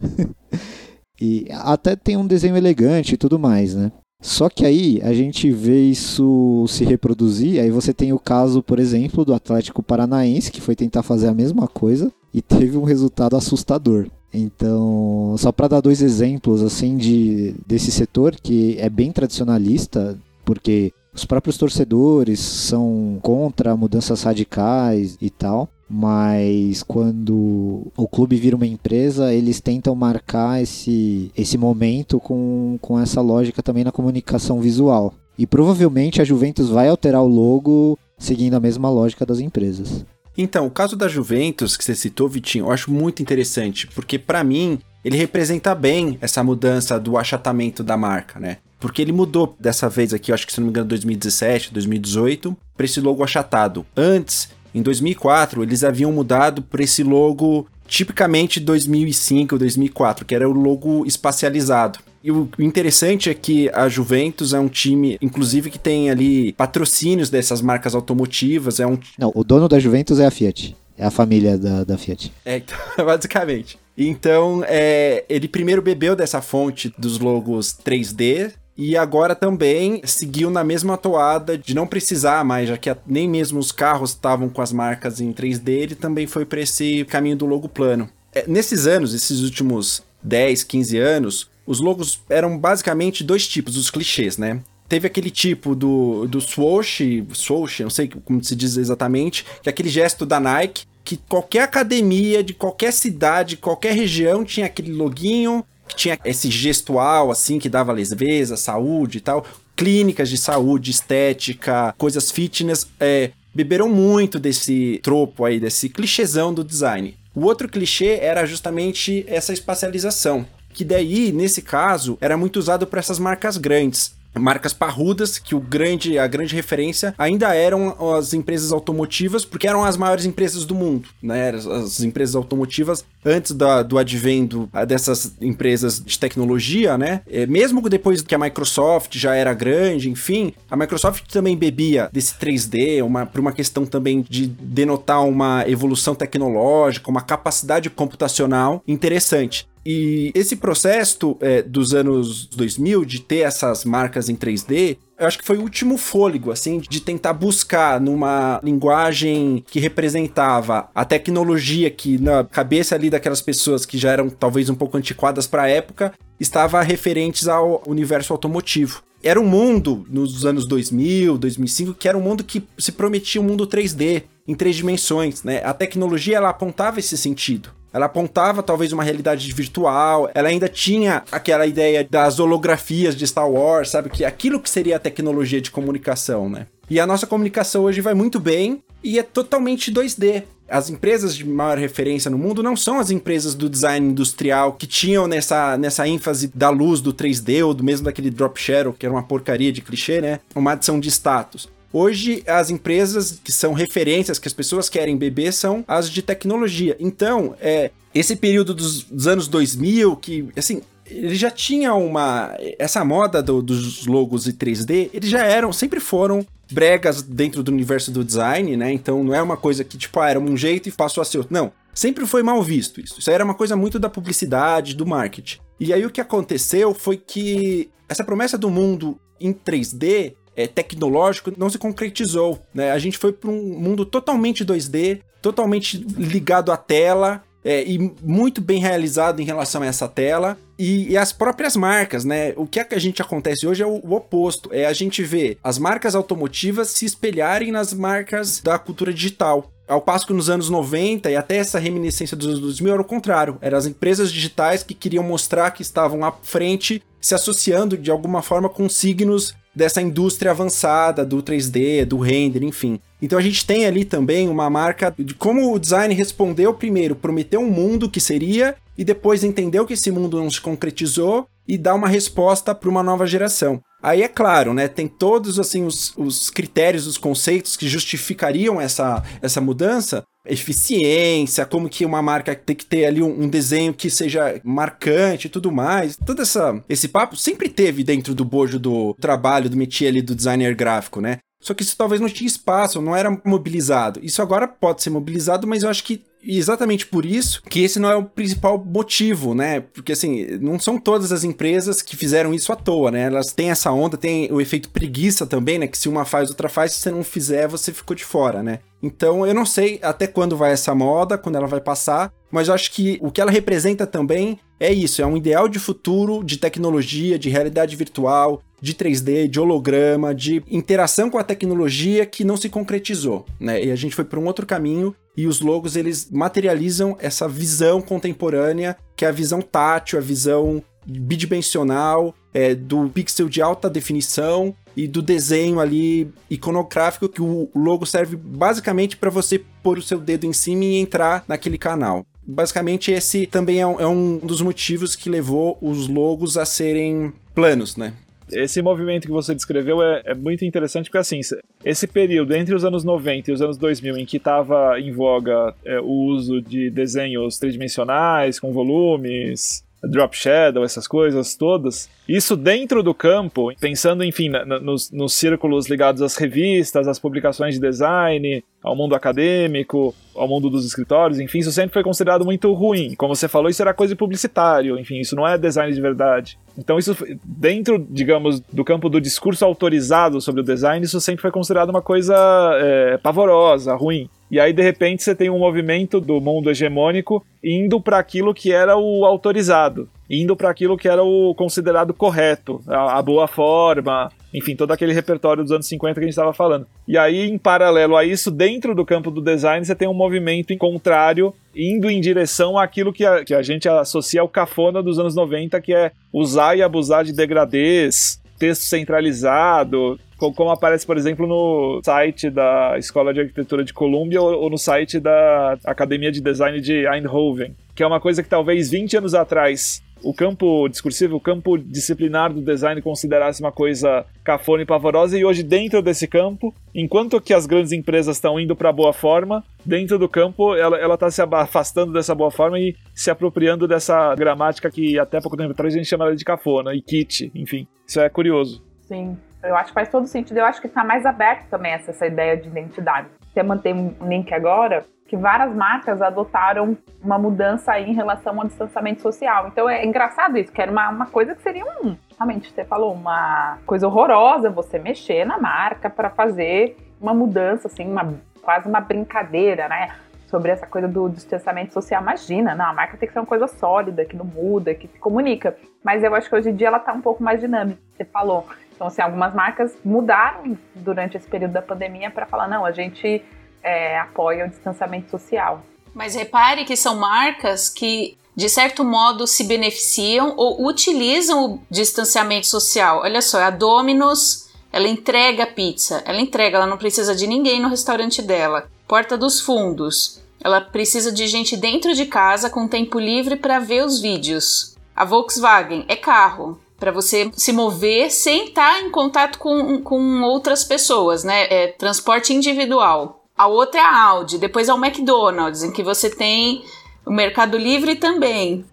Speaker 4: *laughs* e até tem um desenho elegante e tudo mais, né? Só que aí a gente vê isso se reproduzir. Aí você tem o caso, por exemplo, do Atlético Paranaense, que foi tentar fazer a mesma coisa e teve um resultado assustador. Então, só para dar dois exemplos assim de desse setor que é bem tradicionalista, porque os próprios torcedores são contra mudanças radicais e tal mas quando o clube vira uma empresa, eles tentam marcar esse, esse momento com, com essa lógica também na comunicação visual. E provavelmente a Juventus vai alterar o logo seguindo a mesma lógica das empresas.
Speaker 6: Então, o caso da Juventus que você citou, Vitinho, eu acho muito interessante, porque para mim ele representa bem essa mudança do achatamento da marca, né? Porque ele mudou dessa vez aqui, eu acho que se não me engano, 2017, 2018, para esse logo achatado. Antes, em 2004, eles haviam mudado para esse logo tipicamente 2005, 2004, que era o logo espacializado. E o interessante é que a Juventus é um time, inclusive, que tem ali patrocínios dessas marcas automotivas. É um...
Speaker 4: Não, o dono da Juventus é a Fiat. É a família da, da Fiat.
Speaker 6: É, então, *laughs* basicamente. Então, é, ele primeiro bebeu dessa fonte dos logos 3D, e agora também seguiu na mesma toada de não precisar mais, já que nem mesmo os carros estavam com as marcas em 3D, ele também foi para esse caminho do logo plano. É, nesses anos, esses últimos 10, 15 anos, os logos eram basicamente dois tipos, os clichês, né? Teve aquele tipo do, do swoosh, swoosh, não sei como se diz exatamente, que é aquele gesto da Nike, que qualquer academia de qualquer cidade, qualquer região tinha aquele loginho, que tinha esse gestual, assim, que dava leveza, saúde e tal. Clínicas de saúde, estética, coisas fitness, é, beberam muito desse tropo aí, desse clichêzão do design. O outro clichê era justamente essa espacialização, que daí, nesse caso, era muito usado para essas marcas grandes marcas parrudas, que o grande, a grande referência ainda eram as empresas automotivas, porque eram as maiores empresas do mundo, né? As empresas automotivas antes da, do advento dessas empresas de tecnologia, né? É, mesmo depois que a Microsoft já era grande, enfim, a Microsoft também bebia desse 3D, uma, por uma questão também de denotar uma evolução tecnológica, uma capacidade computacional interessante. E esse processo é, dos anos 2000 de ter essas marcas em 3D, eu acho que foi o último fôlego, assim, de tentar buscar numa linguagem que representava a tecnologia que na cabeça ali daquelas pessoas que já eram talvez um pouco antiquadas para a época, estava referentes ao universo automotivo. Era um mundo nos anos 2000, 2005, que era um mundo que se prometia um mundo 3D, em três dimensões, né? A tecnologia ela apontava esse sentido. Ela apontava talvez uma realidade virtual, ela ainda tinha aquela ideia das holografias de Star Wars, sabe? Que aquilo que seria a tecnologia de comunicação, né? E a nossa comunicação hoje vai muito bem e é totalmente 2D. As empresas de maior referência no mundo não são as empresas do design industrial que tinham nessa, nessa ênfase da luz do 3D ou do mesmo daquele drop shadow, que era uma porcaria de clichê, né? Uma adição de status. Hoje, as empresas que são referências, que as pessoas querem beber, são as de tecnologia. Então, é, esse período dos, dos anos 2000, que, assim, ele já tinha uma. Essa moda do, dos logos e 3D, eles já eram, sempre foram bregas dentro do universo do design, né? Então não é uma coisa que, tipo, ah, era um jeito e passou a ser outro. Não. Sempre foi mal visto isso. Isso era uma coisa muito da publicidade, do marketing. E aí o que aconteceu foi que essa promessa do mundo em 3D é, tecnológico não se concretizou. Né? A gente foi para um mundo totalmente 2D, totalmente ligado à tela. É, e muito bem realizado em relação a essa tela. E, e, as próprias marcas, né? O que, é que a gente acontece hoje é o, o, oposto. É a gente ver as marcas automotivas se espelharem nas marcas da cultura digital. Ao passo que nos anos 90 e até essa reminiscência dos anos 2000 era o contrário. Eram as empresas digitais que queriam mostrar que estavam à frente, se associando de alguma forma com signos dessa indústria avançada do 3D, do render, enfim. Então a gente tem ali também uma marca de como o design respondeu primeiro, prometeu um mundo que seria e depois entendeu que esse mundo não se concretizou e dá uma resposta para uma nova geração. Aí é claro, né? Tem todos assim os, os critérios, os conceitos que justificariam essa, essa mudança, eficiência, como que uma marca tem que ter ali um, um, desenho que seja marcante e tudo mais. Todo essa, esse papo sempre teve dentro do bojo do trabalho, do métier ali do designer gráfico, né? Só que isso talvez não tinha espaço, não era mobilizado. Isso agora pode ser mobilizado, mas eu acho que exatamente por isso que esse não é o principal motivo, né? Porque assim, não são todas as empresas que fizeram isso à toa, né? Elas têm essa onda, tem o efeito preguiça também, né? Que se uma faz, outra faz, se você não fizer, você ficou de fora, né? Então eu não sei até quando vai essa moda, quando ela vai passar, mas eu acho que o que ela representa também é isso, é um ideal de futuro, de tecnologia, de realidade virtual, de 3D, de holograma, de interação com a tecnologia que não se concretizou, né? E a gente foi para um outro caminho e os logos eles materializam essa visão contemporânea, que é a visão tátil, a visão bidimensional, é, do pixel de alta definição e do desenho ali iconográfico que o logo serve basicamente para você pôr o seu dedo em cima e entrar naquele canal basicamente esse também é um, é um, dos motivos que levou os logos a serem planos, né?
Speaker 5: Esse movimento que você descreveu é, é, muito interessante porque, assim, esse período entre os anos 90 e os anos 2000 em que estava em voga é, o uso de desenhos tridimensionais com volumes, drop shadow, essas coisas todas. Isso dentro do campo, pensando, enfim, na, na, nos, nos círculos ligados às revistas, às publicações de design, ao mundo acadêmico, ao mundo dos escritórios, enfim, isso sempre foi considerado muito ruim. Como você falou, isso era coisa de publicitário, enfim, isso não é design de verdade. Então, isso, dentro, digamos, do campo do discurso autorizado sobre o design, isso sempre foi considerado uma coisa é, pavorosa, ruim. E aí, de repente, você tem um movimento do mundo hegemônico indo para aquilo que era o autorizado, indo para aquilo que era o considerado correto, a, a, boa forma, enfim, todo aquele repertório dos anos 50 que a gente estava falando. E aí, em paralelo a isso, dentro do campo do design, você tem um movimento em contrário, indo em direção àquilo que a, que a gente associa ao cafona dos anos 90, que é usar e abusar de degradês, texto centralizado, como aparece, por exemplo, no site da Escola de Arquitetura de Colômbia ou no site da Academia de Design de Eindhoven, que é uma coisa que talvez 20 anos atrás o campo discursivo, o campo disciplinar do design considerasse uma coisa cafona e pavorosa, e hoje, dentro desse campo, enquanto que as grandes empresas estão indo para a boa forma, dentro do campo ela está se afastando dessa boa forma e se apropriando dessa gramática que até pouco tempo atrás a gente chamava de cafona e kit, enfim. Isso é curioso.
Speaker 3: Sim. Eu acho que faz todo sentido. Eu acho que está mais aberto também essa, essa ideia de identidade. Você mantém um link agora que várias marcas adotaram uma mudança aí em relação ao distanciamento social. Então é engraçado isso, que era uma, uma coisa que seria um. Realmente, você falou, uma coisa horrorosa você mexer na marca para fazer uma mudança, assim, uma, quase uma brincadeira, né? Sobre essa coisa do distanciamento social. Imagina, não, a marca tem que ser uma coisa sólida, que não muda, que se comunica. Mas eu acho que hoje em dia ela está um pouco mais dinâmica. Você falou, então, assim, algumas marcas mudaram durante esse período da pandemia para falar: não, a gente é, apoia o distanciamento social.
Speaker 2: Mas repare que são marcas que, de certo modo, se beneficiam ou utilizam o distanciamento social. Olha só, a Domino's, ela entrega pizza, ela entrega, ela não precisa de ninguém no restaurante dela. Porta dos Fundos, ela precisa de gente dentro de casa com tempo livre para ver os vídeos. A Volkswagen é carro, para você se mover sem estar em contato com, com outras pessoas, né? É transporte individual. A outra é a Audi, depois é o McDonald's, em que você tem o Mercado Livre também.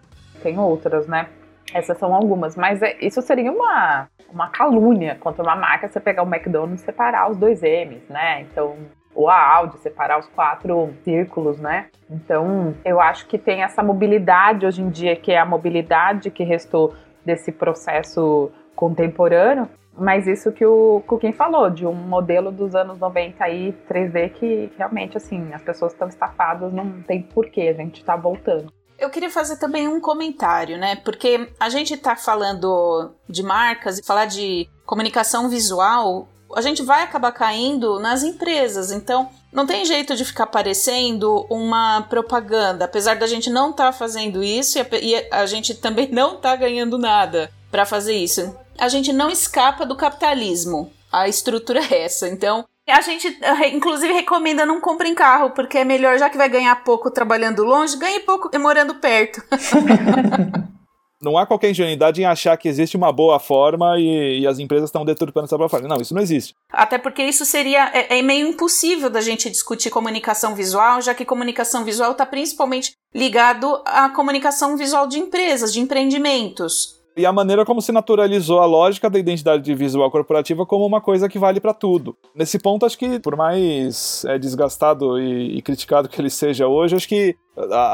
Speaker 3: Tem outras, né? Essas são algumas, mas é, isso seria uma, uma calúnia contra uma marca você pegar o McDonald's e separar os dois M's, né? Então, ou a Audi separar os quatro círculos, né? Então, eu acho que tem essa mobilidade hoje em dia, que é a mobilidade que restou desse processo contemporâneo, mas isso que o Kukin falou, de um modelo dos anos 90 aí, 3D, que realmente, assim, as pessoas estão estafadas, não tem porquê, a gente está voltando.
Speaker 2: Eu queria fazer também um comentário, né? Porque a gente está falando de marcas e falar de comunicação visual, a gente vai acabar caindo nas empresas. Então, não tem jeito de ficar parecendo uma propaganda, apesar da gente não estar tá fazendo isso e a, e a gente também *laughs* não está ganhando nada para fazer isso. A gente não escapa do capitalismo. A estrutura é essa. Então, a gente, inclusive, recomenda não comprem carro, porque é melhor, já que vai ganhar pouco trabalhando longe, ganhe pouco morando perto. *laughs*
Speaker 5: não há qualquer ingenuidade em achar que existe uma boa forma e, e as empresas estão deturpando essa boa forma. Não, isso não existe.
Speaker 2: Até porque isso seria é, é meio impossível da gente discutir comunicação visual, já que comunicação visual está principalmente ligado à comunicação visual de empresas, de empreendimentos
Speaker 5: e a maneira como se naturalizou a lógica da identidade visual corporativa como uma coisa que vale para tudo. Nesse ponto, acho que, por mais é, desgastado e, e, criticado que ele seja hoje, acho que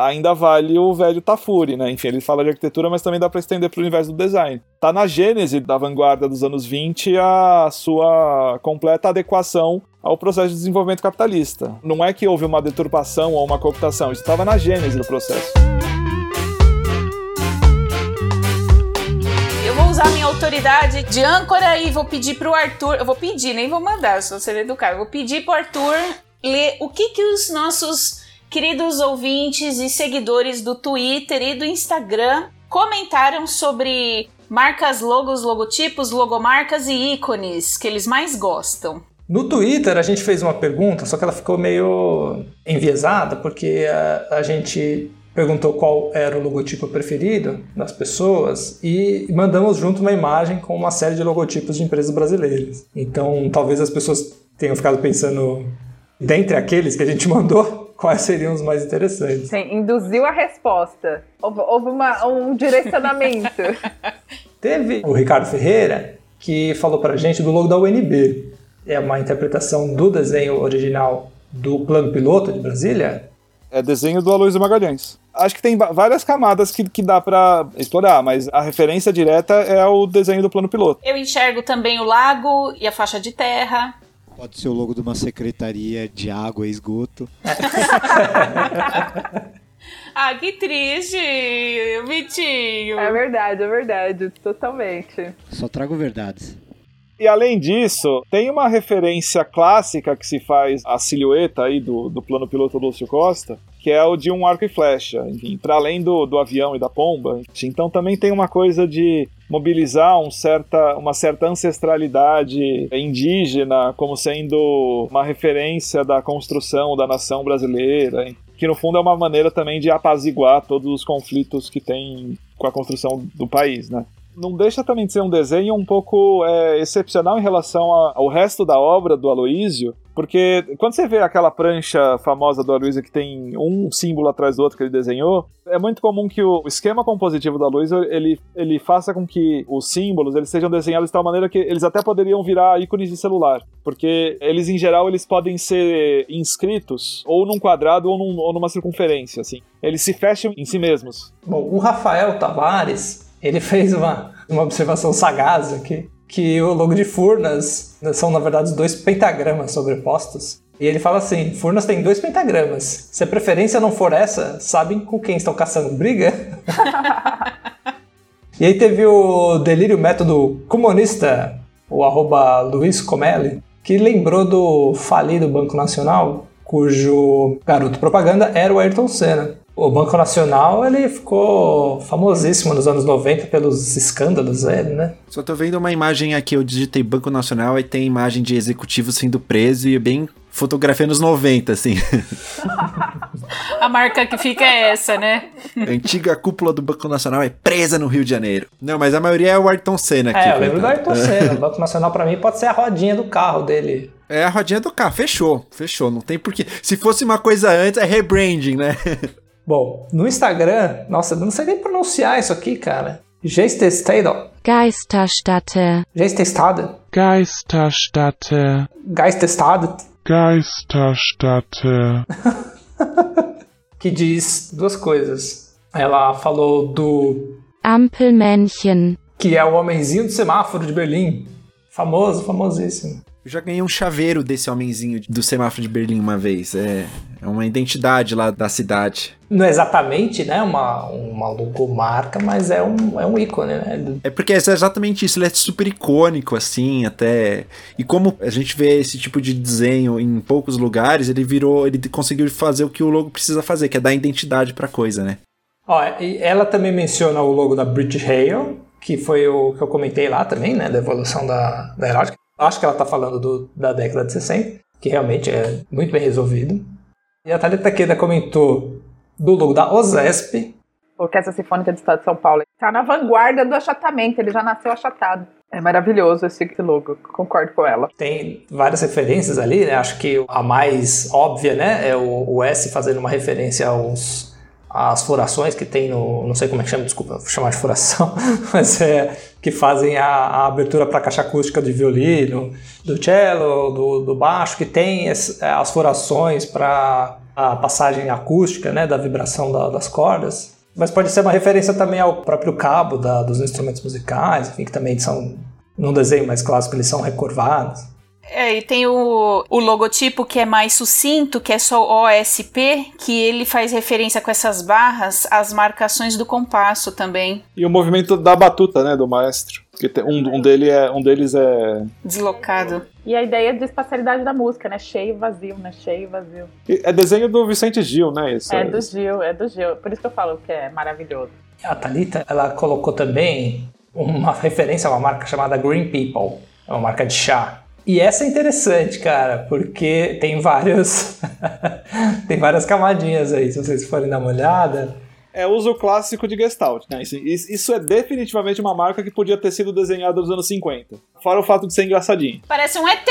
Speaker 5: ainda vale o velho Tafuri, né? Enfim, ele fala de arquitetura, mas também dá para estender para o universo do design. Tá na gênese da vanguarda dos anos 20 a sua completa adequação ao processo de desenvolvimento capitalista. Não é que houve uma deturpação ou uma cooptação, isso estava na gênese do processo.
Speaker 2: Usar minha autoridade de âncora e vou pedir pro Arthur. Eu vou pedir, nem vou mandar, se você educar. Eu vou pedir pro Arthur ler o que, que os nossos queridos ouvintes e seguidores do Twitter e do Instagram comentaram sobre marcas, logos, logotipos, logomarcas e ícones que eles mais gostam.
Speaker 1: No Twitter a gente fez uma pergunta, só que ela ficou meio enviesada, porque a, a gente perguntou qual era o logotipo preferido das pessoas e mandamos junto uma imagem com uma série de logotipos de empresas brasileiras. Então, talvez as pessoas tenham ficado pensando, dentre aqueles que a gente *laughs* mandou, quais seriam os mais interessantes.
Speaker 3: Sim, induziu a resposta. Houve, houve uma, um direcionamento. *laughs*
Speaker 1: Teve o Ricardo Ferreira, que falou pra gente do logo da UNB. É uma interpretação do desenho original do plano piloto de Brasília,
Speaker 5: é desenho do Aloysio Magalhães. Acho que tem várias camadas que, que dá para explorar, mas a referência direta é o desenho do plano piloto.
Speaker 2: Eu enxergo também o lago e a faixa de terra.
Speaker 4: Pode ser o logo de uma secretaria de água e esgoto. *laughs*
Speaker 2: ah, que triste, Vitinho.
Speaker 3: É verdade, é verdade, totalmente.
Speaker 4: Só trago verdades.
Speaker 5: E além disso, tem uma referência clássica que se faz à silhueta aí do, do plano piloto do Lúcio Costa, que é o de um arco e flecha, enfim, para além do, do avião e da pomba. Então também tem uma coisa de mobilizar um certa, uma certa ancestralidade indígena como sendo uma referência da construção da nação brasileira, que no fundo é uma maneira também de apaziguar todos os conflitos que tem com a construção do país, né? Não deixa também de ser um desenho um pouco é, excepcional em relação ao resto da obra do Aloísio, porque quando você vê aquela prancha famosa do Aloysio que tem um símbolo atrás do outro que ele desenhou, é muito comum que o esquema compositivo do Aloysio ele, ele faça com que os símbolos eles sejam desenhados de tal maneira que eles até poderiam virar ícones de celular, porque eles em geral eles podem ser inscritos ou num quadrado ou, num, ou numa circunferência, assim. Eles se fecham em si mesmos.
Speaker 1: Bom, o Rafael Tavares ele fez uma, uma observação sagaz aqui, que o logo de Furnas são, na verdade, dois pentagramas sobrepostos. E ele fala assim: Furnas tem dois pentagramas. Se a preferência não for essa, sabem com quem estão caçando briga? *laughs* e aí teve o delírio método comunista, o arroba Luiz Comelli, que lembrou do falido Banco Nacional, cujo garoto propaganda era o Ayrton Senna. O Banco Nacional ele ficou famosíssimo nos anos 90 pelos escândalos dele, né?
Speaker 6: Só tô vendo uma imagem aqui, eu digitei Banco Nacional e tem imagem de executivo sendo preso e é bem fotografia nos 90, assim. *laughs*
Speaker 2: A marca que fica é essa, né?
Speaker 6: A antiga cúpula do Banco Nacional é presa no Rio de Janeiro. Não, mas a maioria é o Ayrton Senna aqui.
Speaker 1: É, eu lembro do Ayrton Senna. O Banco Nacional para mim pode ser a rodinha do carro dele.
Speaker 6: É a rodinha do carro, fechou, fechou, não tem porquê. Se fosse uma coisa antes, é rebranding, né? *laughs*
Speaker 1: Bom, no Instagram, nossa, eu não sei nem pronunciar isso aqui, cara. Geistestado.
Speaker 7: Geisterstätte.
Speaker 1: Geistestade.
Speaker 7: Geisterstätte.
Speaker 1: Geistestade.
Speaker 7: Geisterstätte. *laughs*
Speaker 1: que diz duas coisas. Ela falou do
Speaker 7: Ampelmännchen,
Speaker 1: que é o homenzinho do semáforo de Berlim. Famoso, famosíssimo.
Speaker 6: Eu já ganhei um chaveiro desse homenzinho do semáforo de Berlim uma vez. É, É uma identidade lá da cidade.
Speaker 1: Não é exatamente né, uma, uma logomarca, mas é um, é um ícone, né?
Speaker 6: É porque é exatamente isso, ele é super icônico, assim, até. E como a gente vê esse tipo de desenho em poucos lugares, ele virou. Ele conseguiu fazer o que o logo precisa fazer, que é dar identidade pra coisa, né?
Speaker 1: Ó, ela também menciona o logo da British Rail, que foi o que eu comentei lá também, né? Da evolução da, da aeronáutica. Acho que ela tá falando do, da década de 60, que realmente é muito bem resolvido. E a Thalita Queda comentou do logo da OSESP.
Speaker 3: Orquestra Sinfônica do Estado de São Paulo. Está na vanguarda do achatamento, ele já nasceu achatado. É maravilhoso esse logo, concordo com ela.
Speaker 1: Tem várias referências ali, né? Acho que a mais óbvia, né, é o, o S fazendo uma referência aos as furações que tem no. Não sei como é que chama, desculpa, chamar de furação, *laughs* mas é que fazem a, a abertura para caixa acústica de violino, do cello, do, do baixo, que tem as, as furações para a passagem acústica, né, da vibração da, das cordas. Mas pode ser uma referência também ao próprio cabo da, dos instrumentos musicais, enfim, que também são, num desenho mais clássico, eles são recurvados.
Speaker 2: É, e tem o, o logotipo que é mais sucinto, que é só OSP, que ele faz referência com essas barras às marcações do compasso também.
Speaker 5: E o movimento da batuta, né, do maestro. Que tem, um, um, dele é, um deles é...
Speaker 2: Deslocado.
Speaker 3: E a ideia de espacialidade da música, né? Cheio, vazio, né? Cheio, vazio.
Speaker 5: E é desenho do Vicente Gil, né? Isso,
Speaker 3: é, é do Gil, é do Gil. Por isso que eu falo que é maravilhoso.
Speaker 1: A Thalita, ela colocou também uma referência a uma marca chamada Green People. É uma marca de chá. E essa é interessante, cara, porque tem vários *laughs* tem várias camadinhas aí, se vocês forem dar uma olhada.
Speaker 5: É uso clássico de Gestalt, né? Isso é definitivamente uma marca que podia ter sido desenhada nos anos 50. Fora o fato de ser engraçadinho.
Speaker 2: Parece um ET!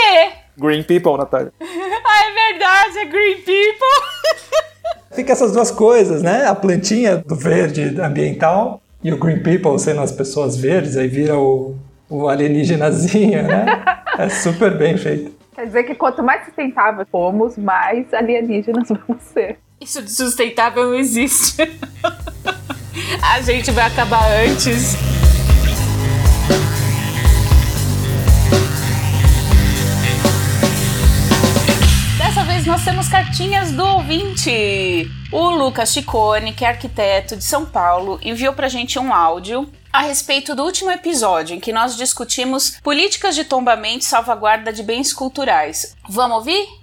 Speaker 5: Green People, Natália. *laughs*
Speaker 2: ah, é verdade, é Green People! *laughs*
Speaker 1: Fica essas duas coisas, né? A plantinha do verde ambiental e o Green People sendo as pessoas verdes, aí vira o, o alienígenazinho, né? É super bem feito.
Speaker 3: Quer dizer que quanto mais sustentável fomos, mais alienígenas vão ser.
Speaker 2: Isso de sustentável não existe. *laughs* A gente vai acabar antes. Nós temos cartinhas do ouvinte. O Lucas Chicone, que é arquiteto de São Paulo, enviou pra gente um áudio a respeito do último episódio em que nós discutimos políticas de tombamento e salvaguarda de bens culturais. Vamos ouvir?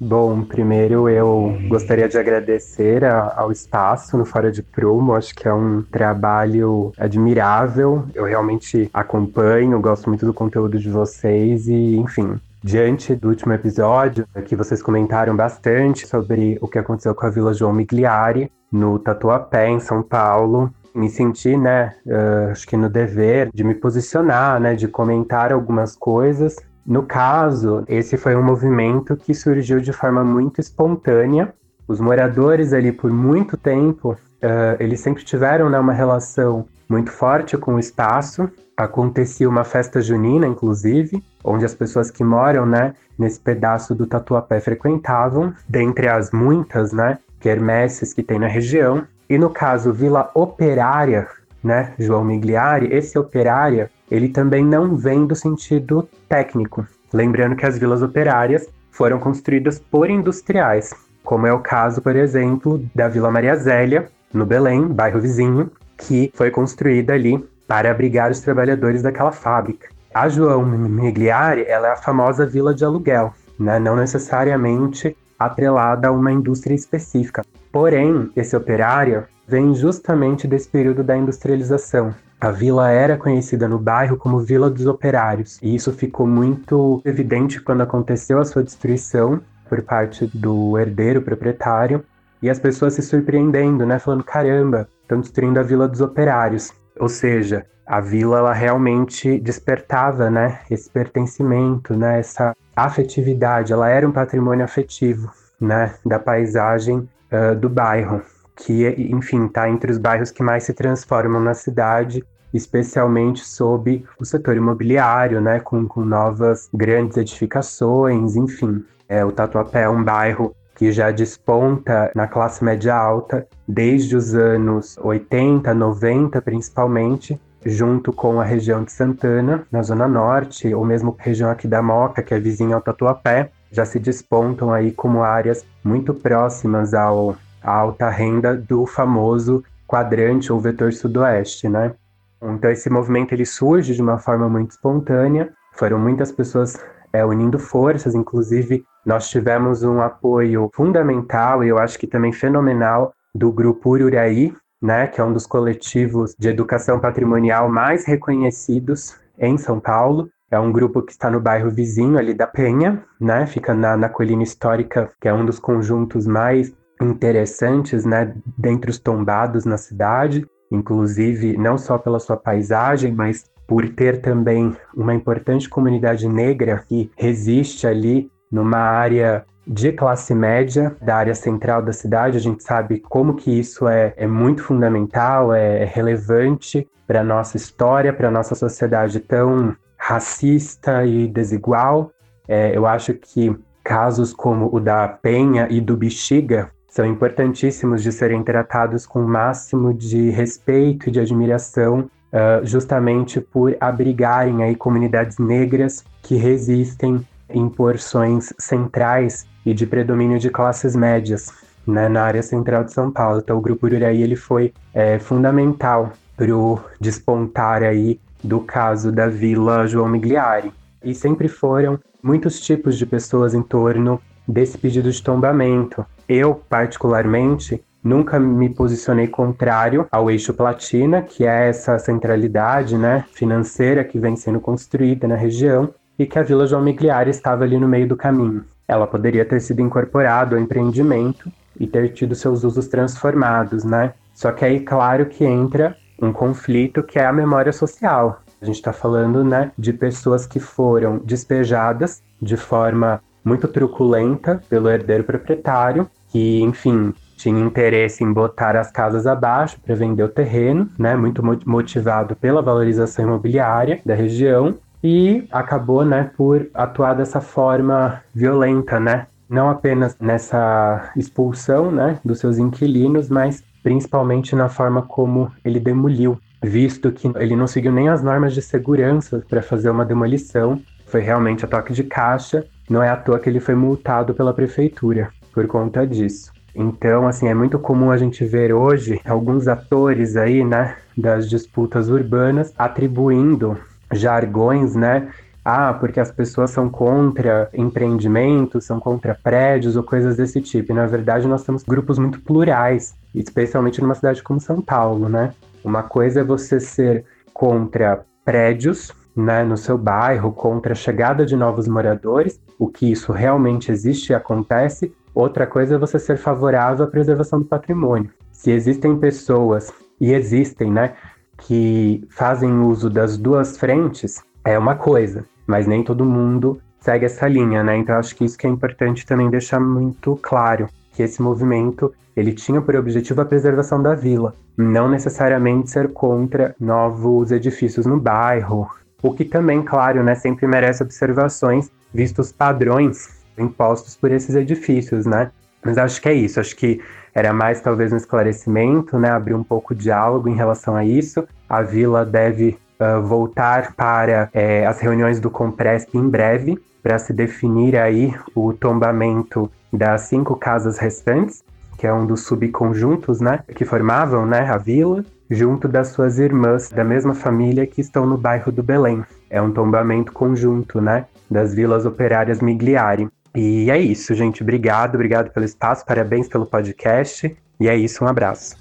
Speaker 8: Bom, primeiro eu gostaria de agradecer a, ao espaço no Fora de Prumo, acho que é um trabalho admirável, eu realmente acompanho, gosto muito do conteúdo de vocês e, enfim, Diante do último episódio, que vocês comentaram bastante sobre o que aconteceu com a Vila João Migliari, no Tatuapé, em São Paulo, me senti, né, uh, acho que no dever de me posicionar, né, de comentar algumas coisas. No caso, esse foi um movimento que surgiu de forma muito espontânea. Os moradores ali, por muito tempo, uh, eles sempre tiveram né, uma relação muito forte com o espaço. Acontecia uma festa junina, inclusive, onde as pessoas que moram, né, nesse pedaço do Tatuapé frequentavam, dentre as muitas, né, quermesses que tem na região. E no caso Vila Operária, né, João Migliari, esse operária, ele também não vem do sentido técnico. Lembrando que as vilas operárias foram construídas por industriais, como é o caso, por exemplo, da Vila Maria Zélia, no Belém, bairro vizinho, que foi construída ali para abrigar os trabalhadores daquela fábrica. A João Migliari, ela é a famosa vila de aluguel, né? não necessariamente atrelada a uma indústria específica. Porém, esse operário vem justamente desse período da industrialização. A vila era conhecida no bairro como Vila dos Operários, e isso ficou muito evidente quando aconteceu a sua destruição por parte do herdeiro proprietário, e as pessoas se surpreendendo, né, falando: caramba, estão destruindo a Vila dos Operários. Ou seja, a vila ela realmente despertava, né, esse pertencimento, né, essa afetividade, ela era um patrimônio afetivo, né, da paisagem uh, do bairro, que, enfim, está entre os bairros que mais se transformam na cidade, especialmente sob o setor imobiliário, né, com, com novas grandes edificações, enfim. É, o Tatuapé é um bairro que já desponta na classe média alta desde os anos 80, 90 principalmente, junto com a região de Santana, na Zona Norte, ou mesmo região aqui da Moca, que é vizinha ao Tatuapé. já se despontam aí como áreas muito próximas ao, à alta renda do famoso quadrante ou vetor sudoeste, né? Então esse movimento ele surge de uma forma muito espontânea, foram muitas pessoas é, unindo forças, inclusive nós tivemos um apoio fundamental e eu acho que também fenomenal do Grupo Ururaí, né, que é um dos coletivos de educação patrimonial mais reconhecidos em São Paulo. É um grupo que está no bairro vizinho ali da Penha, né, fica na, na colina histórica, que é um dos conjuntos mais interessantes, né, dentre os tombados na cidade, inclusive não só pela sua paisagem, mas por ter também uma importante comunidade negra que resiste ali numa área de classe média da área central da cidade. A gente sabe como que isso é, é muito fundamental, é, é relevante para nossa história, para nossa sociedade tão racista e desigual. É, eu acho que casos como o da Penha e do Bexiga são importantíssimos de serem tratados com o máximo de respeito e de admiração, uh, justamente por abrigarem aí comunidades negras que resistem em porções centrais e de predomínio de classes médias né, na área central de São Paulo. Então o Grupo Ururaí ele foi é, fundamental para o despontar aí do caso da Vila João Migliari. E sempre foram muitos tipos de pessoas em torno desse pedido de tombamento. Eu, particularmente, nunca me posicionei contrário ao eixo platina, que é essa centralidade né, financeira que vem sendo construída na região, e que a Vila João Migliari estava ali no meio do caminho. Ela poderia ter sido incorporada ao empreendimento e ter tido seus usos transformados, né? Só que aí, claro que entra um conflito que é a memória social. A gente está falando, né, de pessoas que foram despejadas de forma muito truculenta pelo herdeiro proprietário, que, enfim, tinha interesse em botar as casas abaixo para vender o terreno, né, muito motivado pela valorização imobiliária da região, e acabou, né, por atuar dessa forma violenta, né? Não apenas nessa expulsão, né, dos seus inquilinos, mas principalmente na forma como ele demoliu, visto que ele não seguiu nem as normas de segurança para fazer uma demolição. Foi realmente a toque de caixa. Não é à toa que ele foi multado pela prefeitura por conta disso. Então, assim, é muito comum a gente ver hoje alguns atores aí, né, das disputas urbanas atribuindo jargões, né? Ah, porque as pessoas são contra empreendimentos, são contra prédios ou coisas desse tipo. E, na verdade, nós temos grupos muito plurais, especialmente numa cidade como São Paulo, né? Uma coisa é você ser contra prédios, né, no seu bairro, contra a chegada de novos moradores, o que isso realmente existe e acontece. Outra coisa é você ser favorável à preservação do patrimônio. Se existem pessoas, e existem, né, que fazem uso das duas frentes é uma coisa, mas nem todo mundo segue essa linha, né? Então acho que isso que é importante também deixar muito claro, que esse movimento ele tinha por objetivo a preservação da vila, não necessariamente ser contra novos edifícios no bairro, o que também, claro, né, sempre merece observações, vistos os padrões impostos por esses edifícios, né? Mas acho que é isso, acho que era mais talvez um esclarecimento, né, abrir um pouco de diálogo em relação a isso. A vila deve uh, voltar para é, as reuniões do Compresp em breve, para se definir aí o tombamento das cinco casas restantes, que é um dos subconjuntos, né, que formavam, né, a vila, junto das suas irmãs da mesma família que estão no bairro do Belém. É um tombamento conjunto, né, das vilas operárias Migliari. E é isso, gente. Obrigado, obrigado pelo espaço, parabéns pelo podcast. E é isso, um abraço.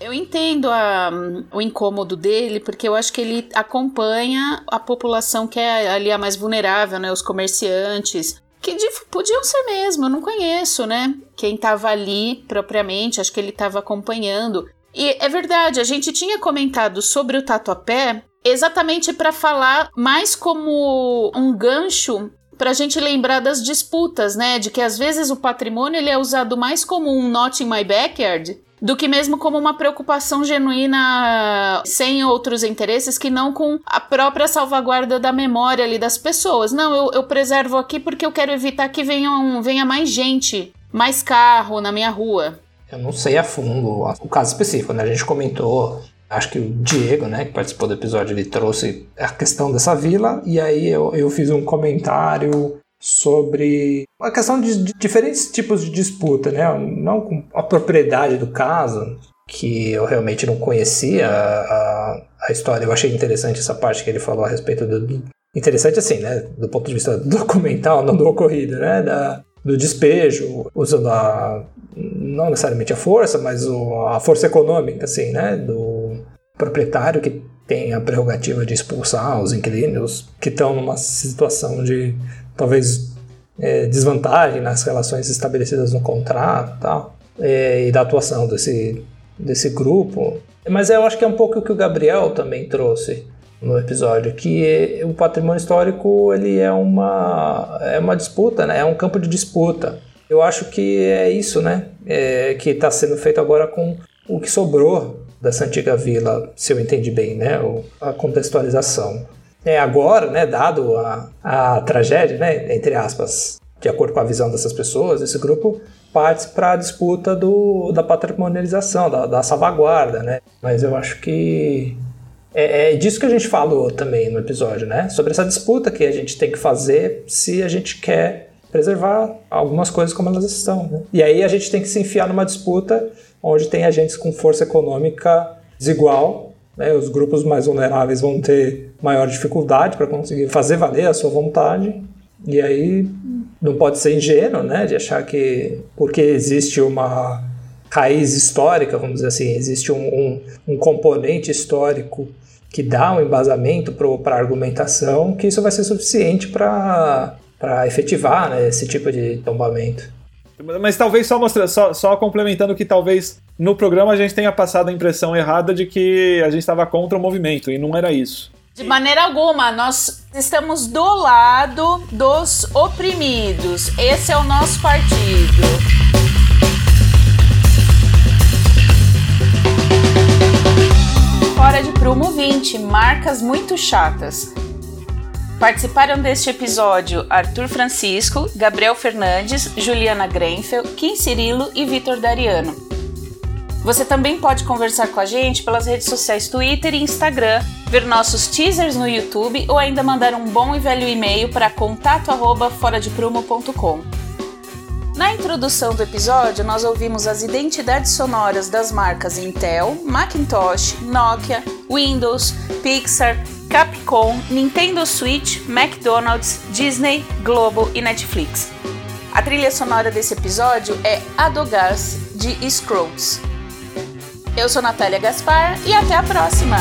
Speaker 2: Eu entendo a, o incômodo dele, porque eu acho que ele acompanha a população que é ali a mais vulnerável, né? Os comerciantes, que de, podiam ser mesmo, eu não conheço, né? Quem estava ali propriamente, acho que ele estava acompanhando. E é verdade, a gente tinha comentado sobre o tatuapé exatamente para falar mais como um gancho para a gente lembrar das disputas, né? De que às vezes o patrimônio ele é usado mais como um not in my backyard do que mesmo como uma preocupação genuína sem outros interesses que não com a própria salvaguarda da memória ali das pessoas. Não, eu, eu preservo aqui porque eu quero evitar que venham, venha mais gente, mais carro na minha rua.
Speaker 1: Eu não sei a fundo o caso específico, né? A gente comentou acho que o Diego, né, que participou do episódio, ele trouxe a questão dessa vila, e aí eu, eu fiz um comentário sobre a questão de, de diferentes tipos de disputa, né? Não com a propriedade do caso, que eu realmente não conhecia a, a, história. Eu achei interessante essa parte que ele falou a respeito do. Interessante assim, né? Do ponto de vista documental, não do ocorrido, né? Da, do despejo, usando a, não necessariamente a força, mas o, a força econômica, assim, né? Do proprietário que tem a prerrogativa de expulsar os inquilinos que estão numa situação de talvez é, desvantagem nas relações estabelecidas no contrato tal, é, e da atuação desse, desse grupo. Mas eu acho que é um pouco o que o Gabriel também trouxe no episódio, que o patrimônio histórico ele é uma, é uma disputa, né? é um campo de disputa. Eu acho que é isso né? É, que está sendo feito agora com o que sobrou dessa antiga vila, se eu entendi bem, né? a contextualização. É, agora, né, dado a, a tragédia, né, entre aspas, de acordo com a visão dessas pessoas, esse grupo parte para a disputa do, da patrimonialização, da, da salvaguarda, né? Mas eu acho que é, é, disso que a gente falou também no episódio, né? Sobre essa disputa que a gente tem que fazer se a gente quer preservar algumas coisas como elas estão. Né? E aí a gente tem que se enfiar numa disputa onde tem agentes com força econômica desigual né? Os grupos mais vulneráveis vão ter maior dificuldade para conseguir fazer valer a sua vontade. E aí não pode ser ingênuo né? de achar que porque existe uma raiz histórica, vamos dizer assim, existe um, um, um componente histórico que dá um embasamento para a argumentação, que isso vai ser suficiente para efetivar né, esse tipo de tombamento.
Speaker 5: Mas talvez só mostrando, só, só complementando que talvez no programa a gente tenha passado a impressão errada de que a gente estava contra o movimento, e não era isso.
Speaker 2: De maneira alguma, nós estamos do lado dos oprimidos. Esse é o nosso partido. Fora de prumo 20, marcas muito chatas. Participaram deste episódio Arthur Francisco, Gabriel Fernandes, Juliana Grenfel, Kim Cirilo e Vitor Dariano. Você também pode conversar com a gente pelas redes sociais Twitter e Instagram, ver nossos teasers no YouTube ou ainda mandar um bom e velho e-mail para contato@foradeprumo.com. Na introdução do episódio, nós ouvimos as identidades sonoras das marcas Intel, Macintosh, Nokia, Windows, Pixar, Capcom, Nintendo Switch, McDonald's, Disney, Globo e Netflix. A trilha sonora desse episódio é Adogars, de Scrolls. Eu sou Natália Gaspar e até a próxima!